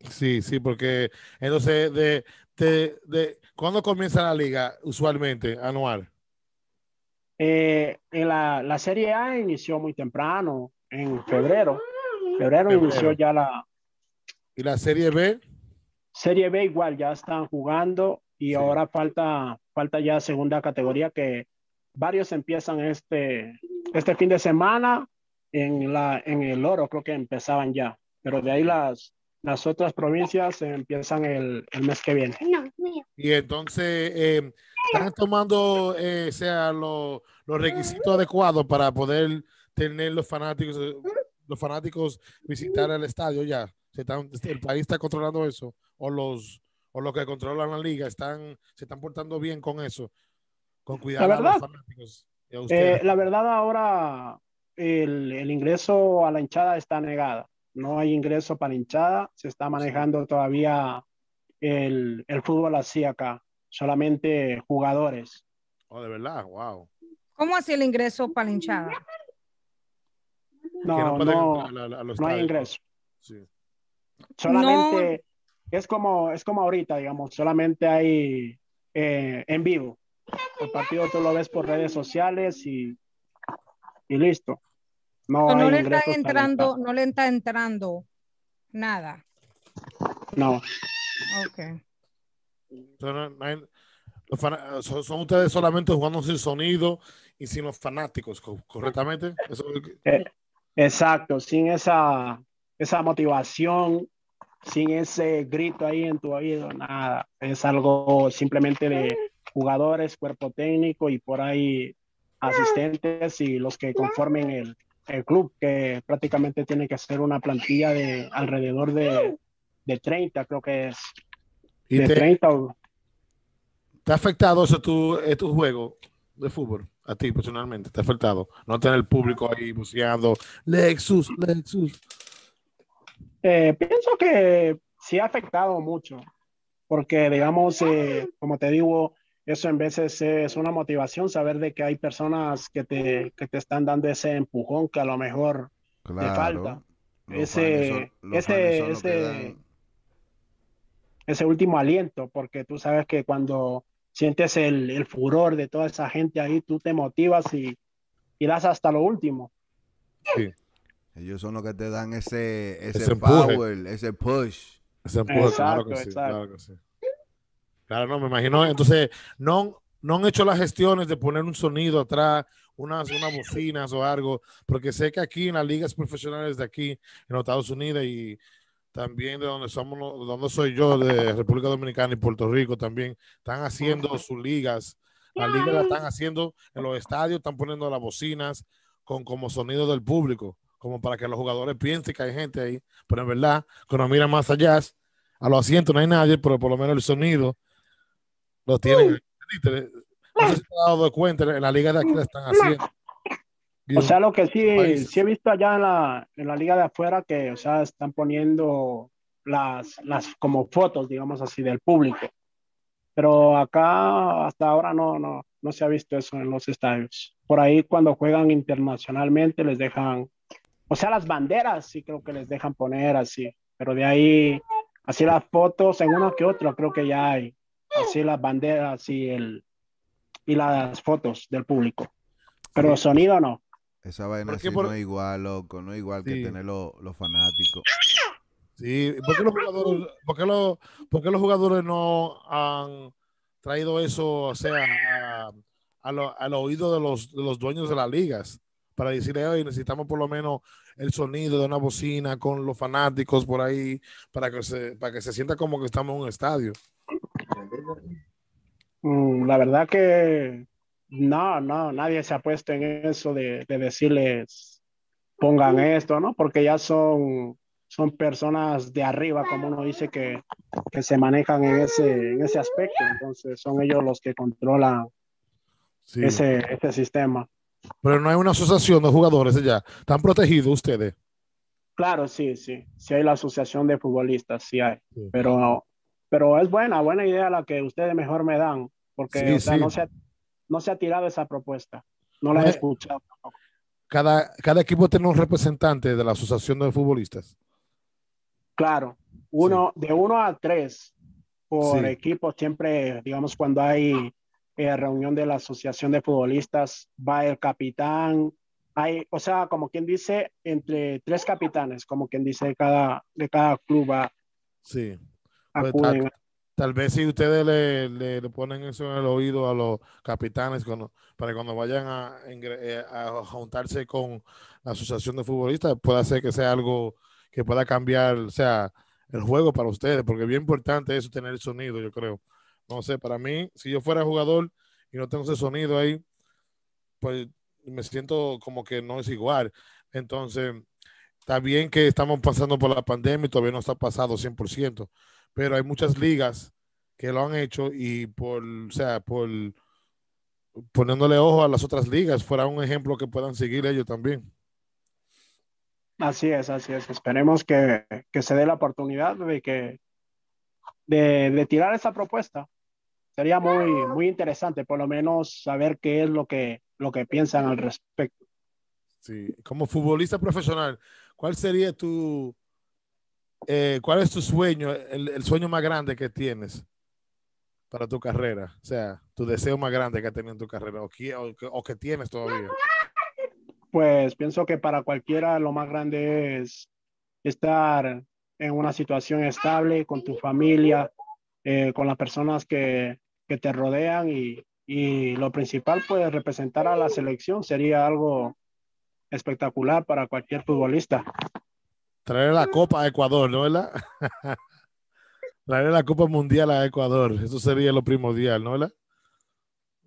Sí, sí, porque entonces, de, de, de, ¿cuándo comienza la liga usualmente, anual? Eh, en la, la Serie A inició muy temprano, en febrero. Febrero, Febrero. inició ya la ¿Y la Serie B? Serie B igual, ya están jugando y ahora falta, falta ya segunda categoría que varios empiezan este, este fin de semana en, la, en el oro, creo que empezaban ya, pero de ahí las, las otras provincias empiezan el, el mes que viene. Y entonces, eh, ¿están tomando eh, sea, lo- los requisitos adecuados para poder tener los fanáticos, los fanáticos visitar el estadio ya? ¿Se están- ¿El país está controlando eso? ¿O los, o los que controlan la liga están, se están portando bien con eso? Con cuidar La a los verdad, fanáticos a Eh, la verdad ahora el, el ingreso a la hinchada está negada. No hay ingreso para la hinchada. Se está manejando todavía el, el fútbol así acá. Solamente jugadores. Oh, de verdad, wow. ¿Cómo así el ingreso para la hinchada? No, no no, pueden entrar a- a los no hay ingreso. Sí. Solamente es como es como ahorita, digamos, solamente hay eh, en vivo. El partido tú lo ves por redes sociales y, y listo. No, no le está entrando, no le está entrando nada. No. Ok. No- no los fana- son, son ustedes solamente jugando sin sonido y sin los fanáticos, co- ¿correctamente? Eso es lo que- Eh, exacto, sin esa, esa motivación, sin ese grito ahí en tu oído, nada. Es algo simplemente de jugadores, cuerpo técnico y por ahí asistentes y los que conformen el, el club, que prácticamente tiene que ser una plantilla de alrededor de, de 30, creo que es. ¿Y de te- 30 o- ¿Te ha afectado eso tu, eh, tu juego de fútbol? A ti personalmente, ¿te ha afectado? No tener el público ahí buceando, Lexus, Lexus. Eh, pienso que sí ha afectado mucho, porque digamos, eh, como te digo, eso en veces es una motivación, saber de que hay personas que te, que te están dando ese empujón que a lo mejor te Claro. falta. Los Ese, son- ese, ese, ese último aliento, porque tú sabes que cuando sientes el, el furor de toda esa gente ahí, tú te motivas y, y das hasta lo último. Sí. Ellos son los que te dan ese, ese, Ese empuje. power, ese push. Ese empuje, claro que sí, claro que sí. Claro, no, me imagino. Entonces, no, no han hecho las gestiones de poner un sonido atrás, unas, unas bocinas o algo, porque sé que aquí en las ligas profesionales de aquí, en los Estados Unidos y también de donde somos, de donde soy yo, de República Dominicana y Puerto Rico, también están haciendo sus ligas. Las ligas la están haciendo en los estadios, están poniendo las bocinas con como sonido del público, como para que los jugadores piensen que hay gente ahí, pero en verdad, cuando miran más allá, a los asientos no hay nadie, pero por lo menos el sonido lo tienen. No sé si te has dado cuenta, en la liga de aquí la están haciendo. O sea, lo que sí, países. sí he visto allá en la, en la liga de afuera que, o sea, están poniendo las, las como fotos, digamos así, del público. Pero acá hasta ahora no, no, no se ha visto eso en los estadios. Por ahí cuando juegan internacionalmente les dejan, o sea, las banderas sí creo que les dejan poner así, pero de ahí, así las fotos en uno que otro creo que ya hay, así las banderas y, el, y las fotos del público. Pero sonido no. Esa vaina ¿Por qué sí por- no es igual, loco, no es igual Sí. que tener los los fanáticos. Sí, ¿por qué los jugadores, por qué los, por qué los jugadores no han traído eso, o sea, a, a lo- al oído de los, de los dueños de las ligas? Para decirle, hoy necesitamos por lo menos el sonido de una bocina con los fanáticos por ahí, para que se, para que se sienta como que estamos en un estadio. Mm, La verdad que no, no, nadie se ha puesto en eso de, de decirles pongan esto, ¿no? Porque ya son, son personas de arriba, como uno dice, que, que se manejan en ese, en ese aspecto. Entonces son ellos los que controlan Sí. ese, ese sistema. Pero no hay una asociación de jugadores allá. ¿Están protegidos ustedes? Claro, sí, sí, sí hay la asociación de futbolistas, sí hay, pero, pero es buena, buena idea la que ustedes mejor me dan, porque Sí, o sea, sí. no se ha, no se ha tirado esa propuesta, no la he escuchado. Cada, cada equipo tiene un representante de la asociación de futbolistas. Claro, uno, de uno a tres por Sí. equipo, siempre, digamos, cuando hay eh, reunión de la asociación de futbolistas, va el capitán, hay, o sea, como quien dice, entre tres capitanes, como quien dice, cada, de cada club va, Sí. Pues, tal, tal vez si ustedes le, le- le ponen eso en el oído a los capitanes cuando, para cuando vayan a, eh, a juntarse con la asociación de futbolistas, pueda ser que sea algo que pueda cambiar, o sea, el juego para ustedes, porque es bien importante eso, tener el sonido, yo creo. No sé, para mí, si yo fuera jugador y no tengo ese sonido ahí, pues me siento como que no es igual. Entonces, está bien que estamos pasando por la pandemia y todavía no está pasado 100%, pero hay muchas ligas que lo han hecho y por, o sea, por poniéndole ojo a las otras ligas, fuera un ejemplo que puedan seguir ellos también. Así es, así es. Esperemos que, que se dé la oportunidad de que de, de tirar esa propuesta. Sería muy, muy interesante, por lo menos saber qué es lo que, lo que piensan al respecto. Sí, como futbolista profesional, ¿cuál sería tu, eh, cuál es tu sueño, el, el sueño más grande que tienes para tu carrera? O sea, tu deseo más grande que has tenido en tu carrera o que, o que- o que tienes todavía. Pues pienso que para cualquiera lo más grande es estar en una situación estable con tu familia, eh, con las personas que, que te rodean y, y lo principal, pues representar a la selección sería algo espectacular para cualquier futbolista. Traer la Copa a Ecuador, ¿no verdad? Traer la Copa Mundial a Ecuador, eso sería lo primordial, ¿no verdad?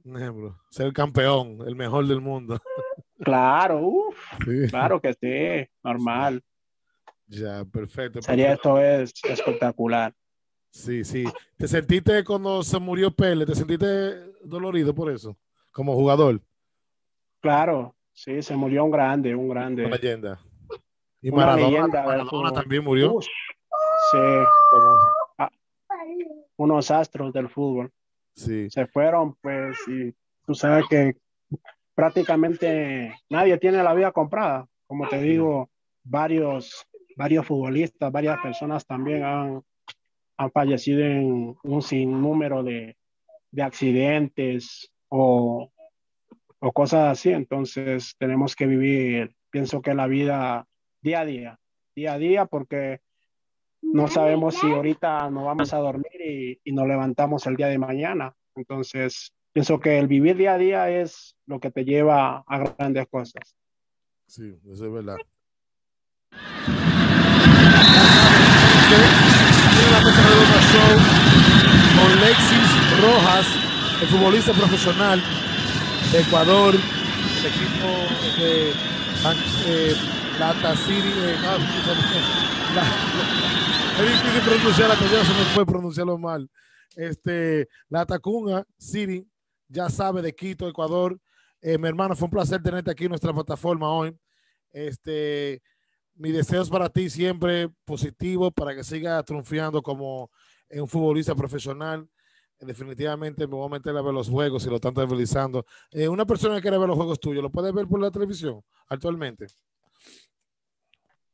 Ejemplo, ser campeón, el mejor del mundo. Claro, uf, Sí. claro que sí, normal. Ya, perfecto. Sería esto es espectacular. Sí, sí. ¿Te sentiste cuando se murió Pele? ¿Te sentiste dolorido por eso? Como jugador, Claro, sí, se murió un grande, un grande. una leyenda. Y Una Maradona, leyenda Maradona también murió. Uf, sí, ah, unos astros del fútbol. Sí. Se fueron, pues, y tú sabes que prácticamente nadie tiene la vida comprada. Como te digo, varios, varios futbolistas, varias personas también han, han fallecido en un sinnúmero de, de accidentes o, o cosas así. Entonces tenemos que vivir, pienso que la vida día a día, día a día, porque no sabemos si ahorita nos vamos a dormir y, y nos levantamos el día de mañana. Entonces, pienso que el vivir día a día es lo que te lleva a grandes cosas. Sí, eso es verdad. Tiene la Mesa Redonda Show con Lexis Rojas, el futbolista profesional de Ecuador, el equipo de eh, Lata City. ah, la- la- es difícil pronunciar la cosa, se me fue pronunciarlo mal. Este, la Tacunga City, ya sabe, de Quito, Ecuador. Eh, mi hermano, fue un placer tenerte aquí en nuestra plataforma hoy. Este, mi deseo es para ti siempre positivo, para que sigas triunfando como un futbolista profesional. Definitivamente me voy a meter a ver los juegos y lo están televisando. Eh, una persona que quiere ver los juegos tuyos, ¿lo puede ver por la televisión actualmente?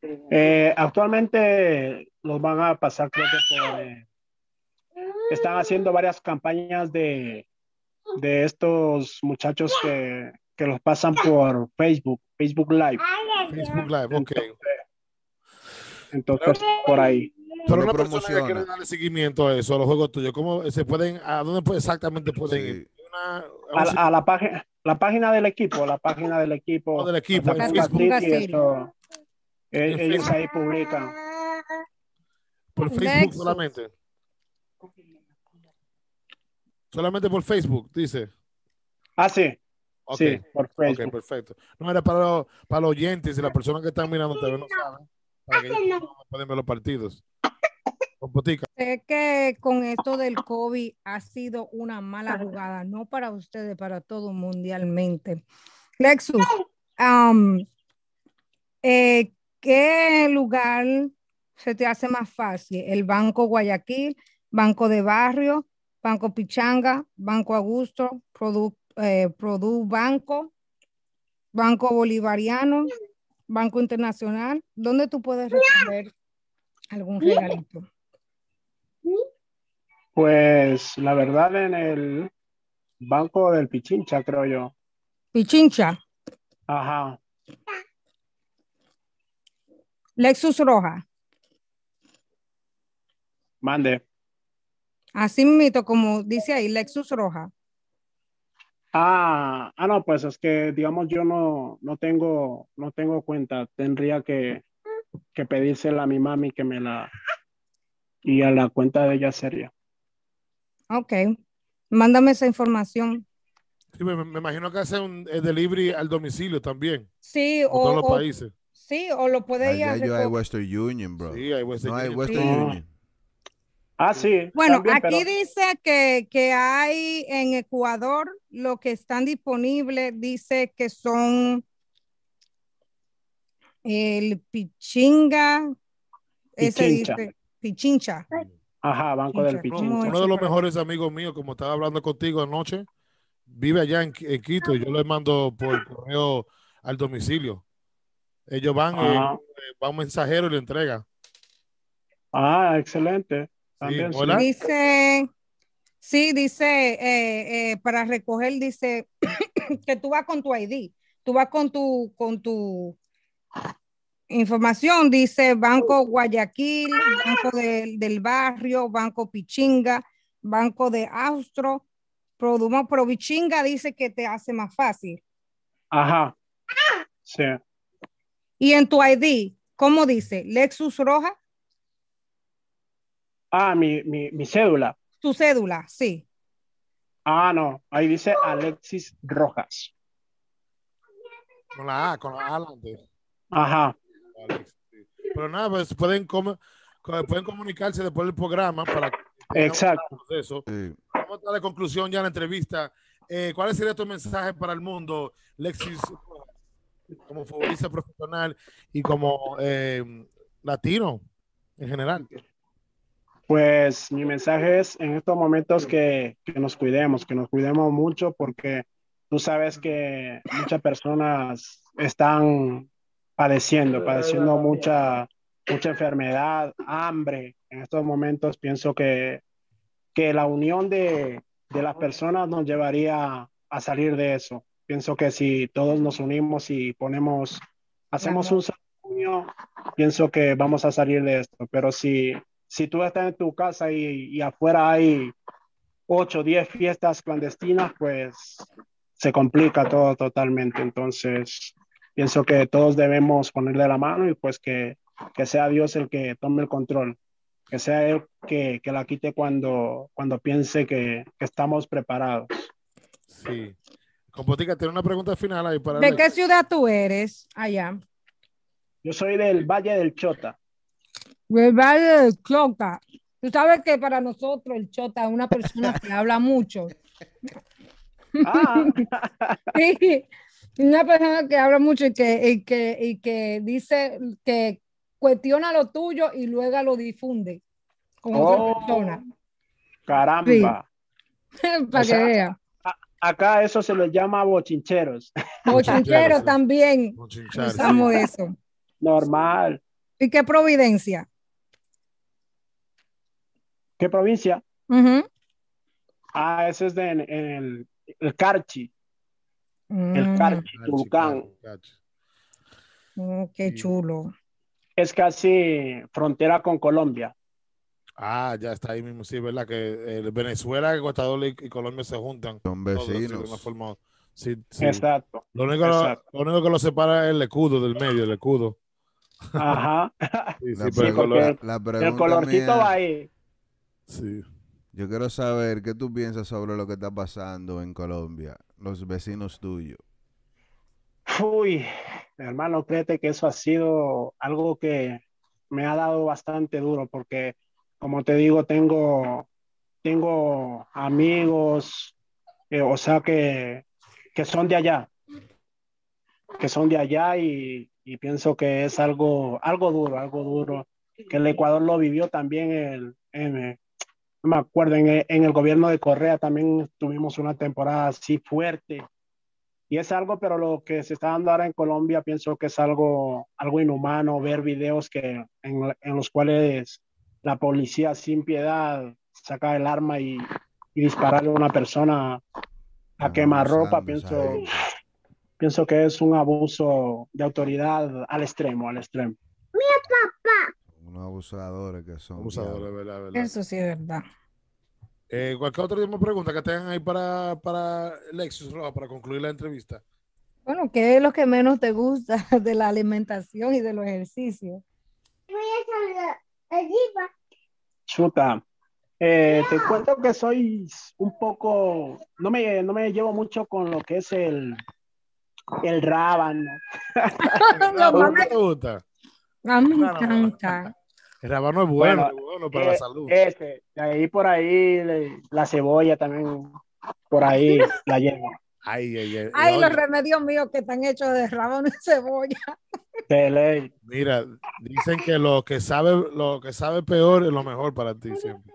Eh, actualmente los van a pasar, creo que por, eh, están haciendo varias campañas de, de estos muchachos que, que los pasan por Facebook, Facebook Live. Facebook Live, ok. Entonces, por ahí. Pero una persona que quiere darle seguimiento a eso, a los juegos tuyos, ¿cómo se pueden, a dónde exactamente pueden ir? Una- a la página, la página del equipo, la página del equipo. del equipo, en Facebook. Eso, En ellos Facebook. ahí publican. por Facebook Nexus. solamente. Solamente por Facebook, dice. Ah, sí. Ok. Sí, por Ok, Facebook. perfecto. No era para, los- para los oyentes y las personas que están mirando TV no saben, para que ellos no pueden ver los partidos. Sé que con esto del COVID ha sido una mala jugada, no para ustedes, para todo mundialmente. Lexus, am, eh, ¿qué lugar se te hace más fácil? ¿El Banco Guayaquil, Banco de Barrio, Banco Pichanga, Banco Augusto, Produ, eh, Produ Banco, Banco Bolivariano, Banco Internacional? ¿Dónde tú puedes recoger algún regalito? Pues la verdad en el banco del Pichincha, creo yo. Pichincha, Ajá. Lexus Roja. Mande. Así mismo como dice ahí, Lexus Roja. Ah, ah, no, pues es que digamos yo no, no tengo, no tengo cuenta. Tendría que, que pedírsela a mi mami que me la y a la cuenta de ella sería. Ok. Mándame esa información. Sí, me, me imagino que hace un eh, delivery al domicilio también. Sí, o, todos los o- países. sí, o lo puede ir a yo hay Western Union, bro. Sí, hay Western no hay. Western Sí. Union. Ah, sí. Bueno, también, aquí pero- dice que, que hay en Ecuador lo que están disponibles, dice que son el Pichinga, ese Pichincha. dice Pichincha. Ajá, Banco del Pichincha. Pichincha. ¿Cómo Uno de los mejores amigos míos, como estaba hablando contigo anoche, vive allá en, Qui- en Quito y yo le mando por correo al domicilio. Ellos van, eh, eh, va un mensajero y le entrega. Ah, excelente. También sí. hola. Dice, sí, dice, eh, eh, para recoger, dice que tú vas con tu ID, tú vas con tu, con tu información, dice Banco Guayaquil, Banco del- del Barrio, Banco Pichinga, Banco de Austro, Produmo, pero Pichinga dice que te hace más fácil. Ajá. Sí. Y en tu ID, ¿cómo dice? Lexus Roja, Ah, mi, mi, mi cédula. tu cédula, sí. Ah, no. Ahí dice Alexis Rojas. Con la A, con la A adelante. Ajá. Alex, sí. Pero nada, pues pueden, com- co- pueden comunicarse después del programa para que Exacto. eso. Sí. Vamos a dar la conclusión ya en la entrevista. Eh, ¿Cuál sería tu mensaje para el mundo, Lexis, como futbolista profesional y como eh, latino en general? Pues mi mensaje es en estos momentos que, que nos cuidemos, que nos cuidemos mucho porque tú sabes que muchas personas están padeciendo, padeciendo mucha, mucha enfermedad, hambre. En estos momentos pienso que, que la unión de, de las personas nos llevaría a salir de eso. Pienso que si todos nos unimos y ponemos, hacemos un solo puño, pienso que vamos a salir de esto. Pero si, si tú estás en tu casa y, y afuera hay 8 o 10 fiestas clandestinas, pues se complica todo totalmente. Entonces, pienso que todos debemos ponerle la mano y pues que, que sea Dios el que tome el control, que sea Él que, que la quite cuando, cuando piense que, que estamos preparados. Sí. Compotica, tiene una pregunta final ahí para ¿De qué ciudad tú eres allá? Yo soy del Valle del Chota. El Valle del Chota. Tú sabes que para nosotros el Chota es una persona que habla mucho. Ah, Sí, una persona que habla mucho y que, y que, y que dice que cuestiona lo tuyo y luego lo difunde con Oh. otra persona. caramba. Para O que vea. Acá eso se les llama bochincheros. Bochinchero también. Bochinchar, sí. Usamos eso. Normal. ¿Y qué providencia? ¿Qué provincia? Ujú. Ah, ese es de en, en el, el Carchi. el Mm, Carchi, Tulcán. mm, qué chulo. Es casi frontera con Colombia. Ah, ya está ahí mismo, sí, ¿verdad? Que eh, Venezuela, Ecuador y, y Colombia se juntan. Son así, de vecinos. una forma- sí, sí. Exacto. Lo único, Exacto. lo único que lo separa es el escudo del medio, el escudo. Ajá. Sí, sí, La, pero el color- la colorcito mía- va ahí. Sí. Yo quiero saber qué tú piensas sobre lo que está pasando en Colombia, los vecinos tuyos. Uy, hermano, créete que eso ha sido algo que me ha dado bastante duro porque, como te digo, tengo, tengo amigos, eh, o sea, que, que son de allá, que son de allá y, y pienso que es algo, algo duro, algo duro, que el Ecuador lo vivió también el- en, no me acuerdo, en, el- en el gobierno de Correa también tuvimos una temporada así fuerte. Y es algo, pero lo que se está dando ahora en Colombia, pienso que es algo, algo inhumano ver videos que, en, en los cuales la policía sin piedad saca el arma y, y dispararle a una persona a quemarropa. Pienso, pienso que es un abuso de autoridad al extremo, al extremo. Unos abusadores que son. Abusadores. ¿verdad? verdad. Eso sí es verdad. Eh, cualquier otra misma pregunta que tengan ahí para, para Lexus Roja para concluir la entrevista. Bueno, ¿qué es lo que menos te gusta de la alimentación y de los ejercicios? Chuta, eh, te cuento que soy un poco, no me, no me llevo mucho con lo que es el, el rábano. No, ¿Por mamá, qué te gusta? a mí me encanta. El rabano es bueno, Bueno, para la Eh, salud. Ese, de ahí por ahí le- la cebolla también, por ahí la llevo. Ay, ay, ay. Ay, los remedios míos que están hechos de rábano y cebolla. De ley. Mira, dicen que lo que sabe, lo que sabe peor es lo mejor para ti siempre.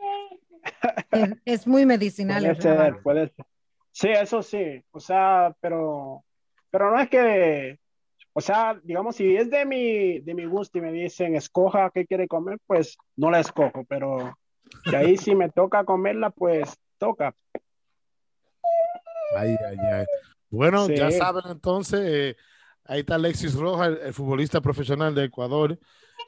Es, es muy medicinal Puede el rábano. ser, puede ser. Sí, eso sí, o sea, pero, pero no es que, o sea, digamos, si es de mi, de mi gusto y me dicen, escoja qué quiere comer, pues no la escojo, pero de ahí si me toca comerla, pues toca. Ay, ay, ay. Bueno, Sí. ya saben entonces, eh, ahí está Alexis Roja, el, el futbolista profesional de Ecuador.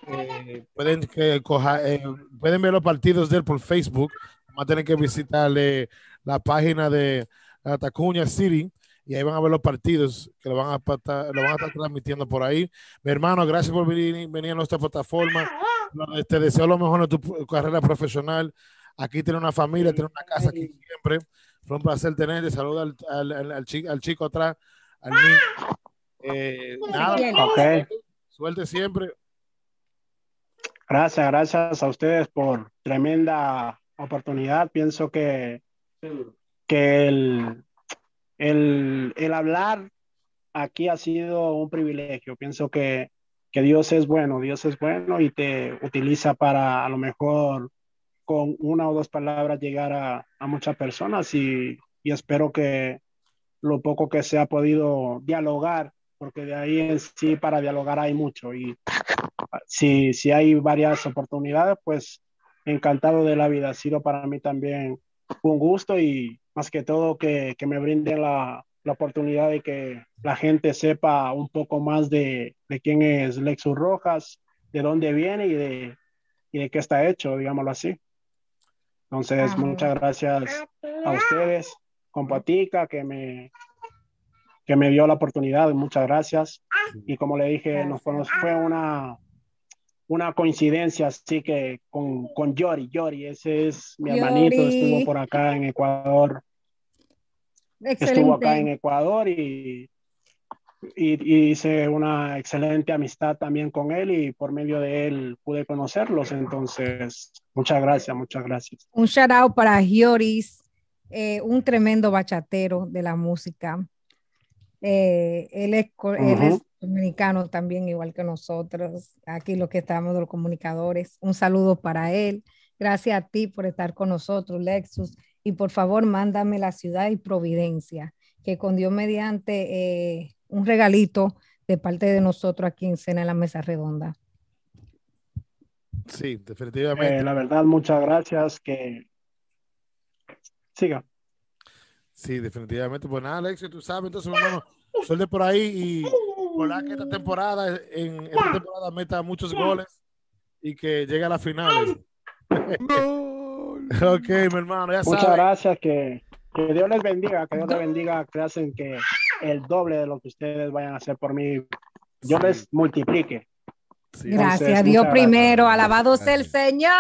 Eh, pueden, que coja- eh, pueden ver los partidos de él por Facebook. Van a tener que visitarle la página de la Tacuña City y ahí van a ver los partidos que lo van a, pata- lo van a estar transmitiendo por ahí. Mi hermano, gracias por venir, venir a nuestra plataforma. Te deseo lo mejor en tu carrera profesional. Aquí tiene una familia, tiene una casa aquí siempre. Fue un placer tenerte. Saluda al, al, al- al chi- al chico atrás, al niño. Eh, nada, Ok. suerte siempre. Gracias, gracias a ustedes por tremenda oportunidad. Pienso que, que el, el, el hablar aquí ha sido un privilegio. Pienso que, que Dios es bueno, Dios es bueno y te utiliza para a lo mejor con una o dos palabras llegar a, a muchas personas y, y espero que lo poco que se ha podido dialogar, porque de ahí en sí para dialogar hay mucho y si, si hay varias oportunidades, pues encantado de la vida. Ha sido para mí también un gusto y más que todo que, que me brinden la, la oportunidad de que la gente sepa un poco más de, de quién es Lexus Rojas, de dónde viene y de, y de qué está hecho, digámoslo así. Entonces, Ah. muchas gracias a ustedes, Compatica, que me, que me dio la oportunidad, muchas gracias. Y como le dije, nos fue una, una coincidencia, así que con, con Yori, Yori, ese es mi hermanito, Yori. estuvo por acá en Ecuador, estuvo acá en Excelente. Ecuador y, y, y hice una excelente amistad también con él y por medio de él pude conocerlos. Entonces, muchas gracias, muchas gracias. Un shout out para Gioris, eh, un tremendo bachatero de la música. Eh, él, es, co- él Ujú. es dominicano también, igual que nosotros, aquí los que estamos los comunicadores. Un saludo para él. Gracias a ti por estar con nosotros, Lexus. Y por favor, mándame la ciudad y Providencia, que con Dios mediante eh, un regalito de parte de nosotros aquí en Cena en la Mesa Redonda. Sí, definitivamente. Eh, la verdad, muchas gracias. Que siga. Sí, definitivamente. Pues nada, Alexio, tú sabes, entonces, mi hermano, suerte por ahí y ojalá que esta temporada, en esta temporada meta muchos goles y que llegue a las finales. ok, mi hermano, ya Muchas gracias, que, que Dios les bendiga, que Dios les bendiga, que hacen que el doble de lo que ustedes vayan a hacer por mí, yo les multiplique. Gracias Entonces, a Dios primero. Alabado sea el Señor.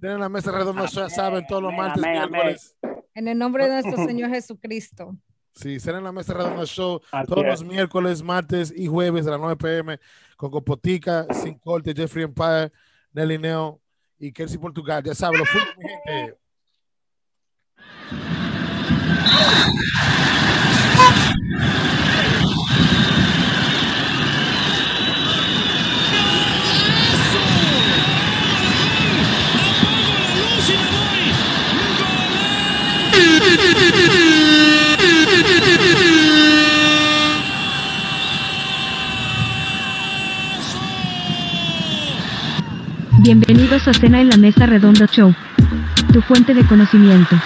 Tienen la mesa redonda, ya saben, todos los martes, amén, amén. miércoles. En el nombre de nuestro Señor Jesucristo. Sí, será en la mesa redonda show Así todos es. los miércoles, martes y jueves a las 9 pm con Copotica, Sin Corte, Jeffrey Empire, Nelly Neo y Kelsey Portugal. Ya saben, los fútbol, mi gente. Bienvenidos a Cena en la Mesa Redonda Show. Tu fuente de conocimiento.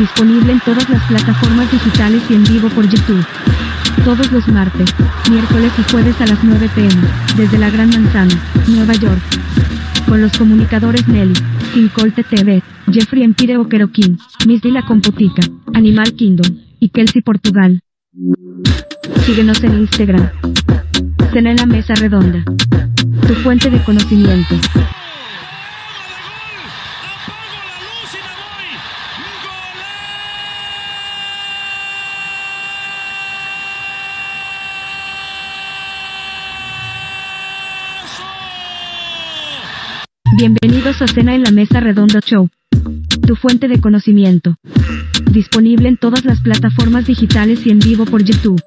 Disponible en todas las plataformas digitales y en vivo por YouTube. Todos los martes, miércoles y jueves a las 9 pm, desde la Gran Manzana, Nueva York. Con los comunicadores Nelly, Sincolte TV, Jeffrey Empire Oqueroquín, Miss Di La Compotica, Animal Kingdom, y Kelsey Portugal. Síguenos en Instagram. Cena en la Mesa Redonda. Tu fuente de conocimiento. Bienvenidos a Cena en la Mesa Redonda Show. Tu fuente de conocimiento. Disponible en todas las plataformas digitales y en vivo por YouTube.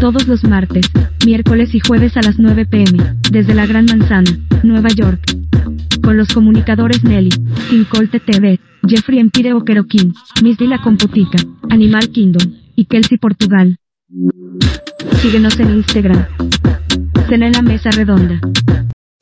Todos los martes, miércoles y jueves a las 9 pm, desde la Gran Manzana, Nueva York. Con los comunicadores Nelly, Sincolte TV, Jeffrey Empire Oqueroquín, Miss Di La Compotica, Animal Kingdom, y Kelsey Portugal. Síguenos en Instagram. Cena en la Mesa Redonda.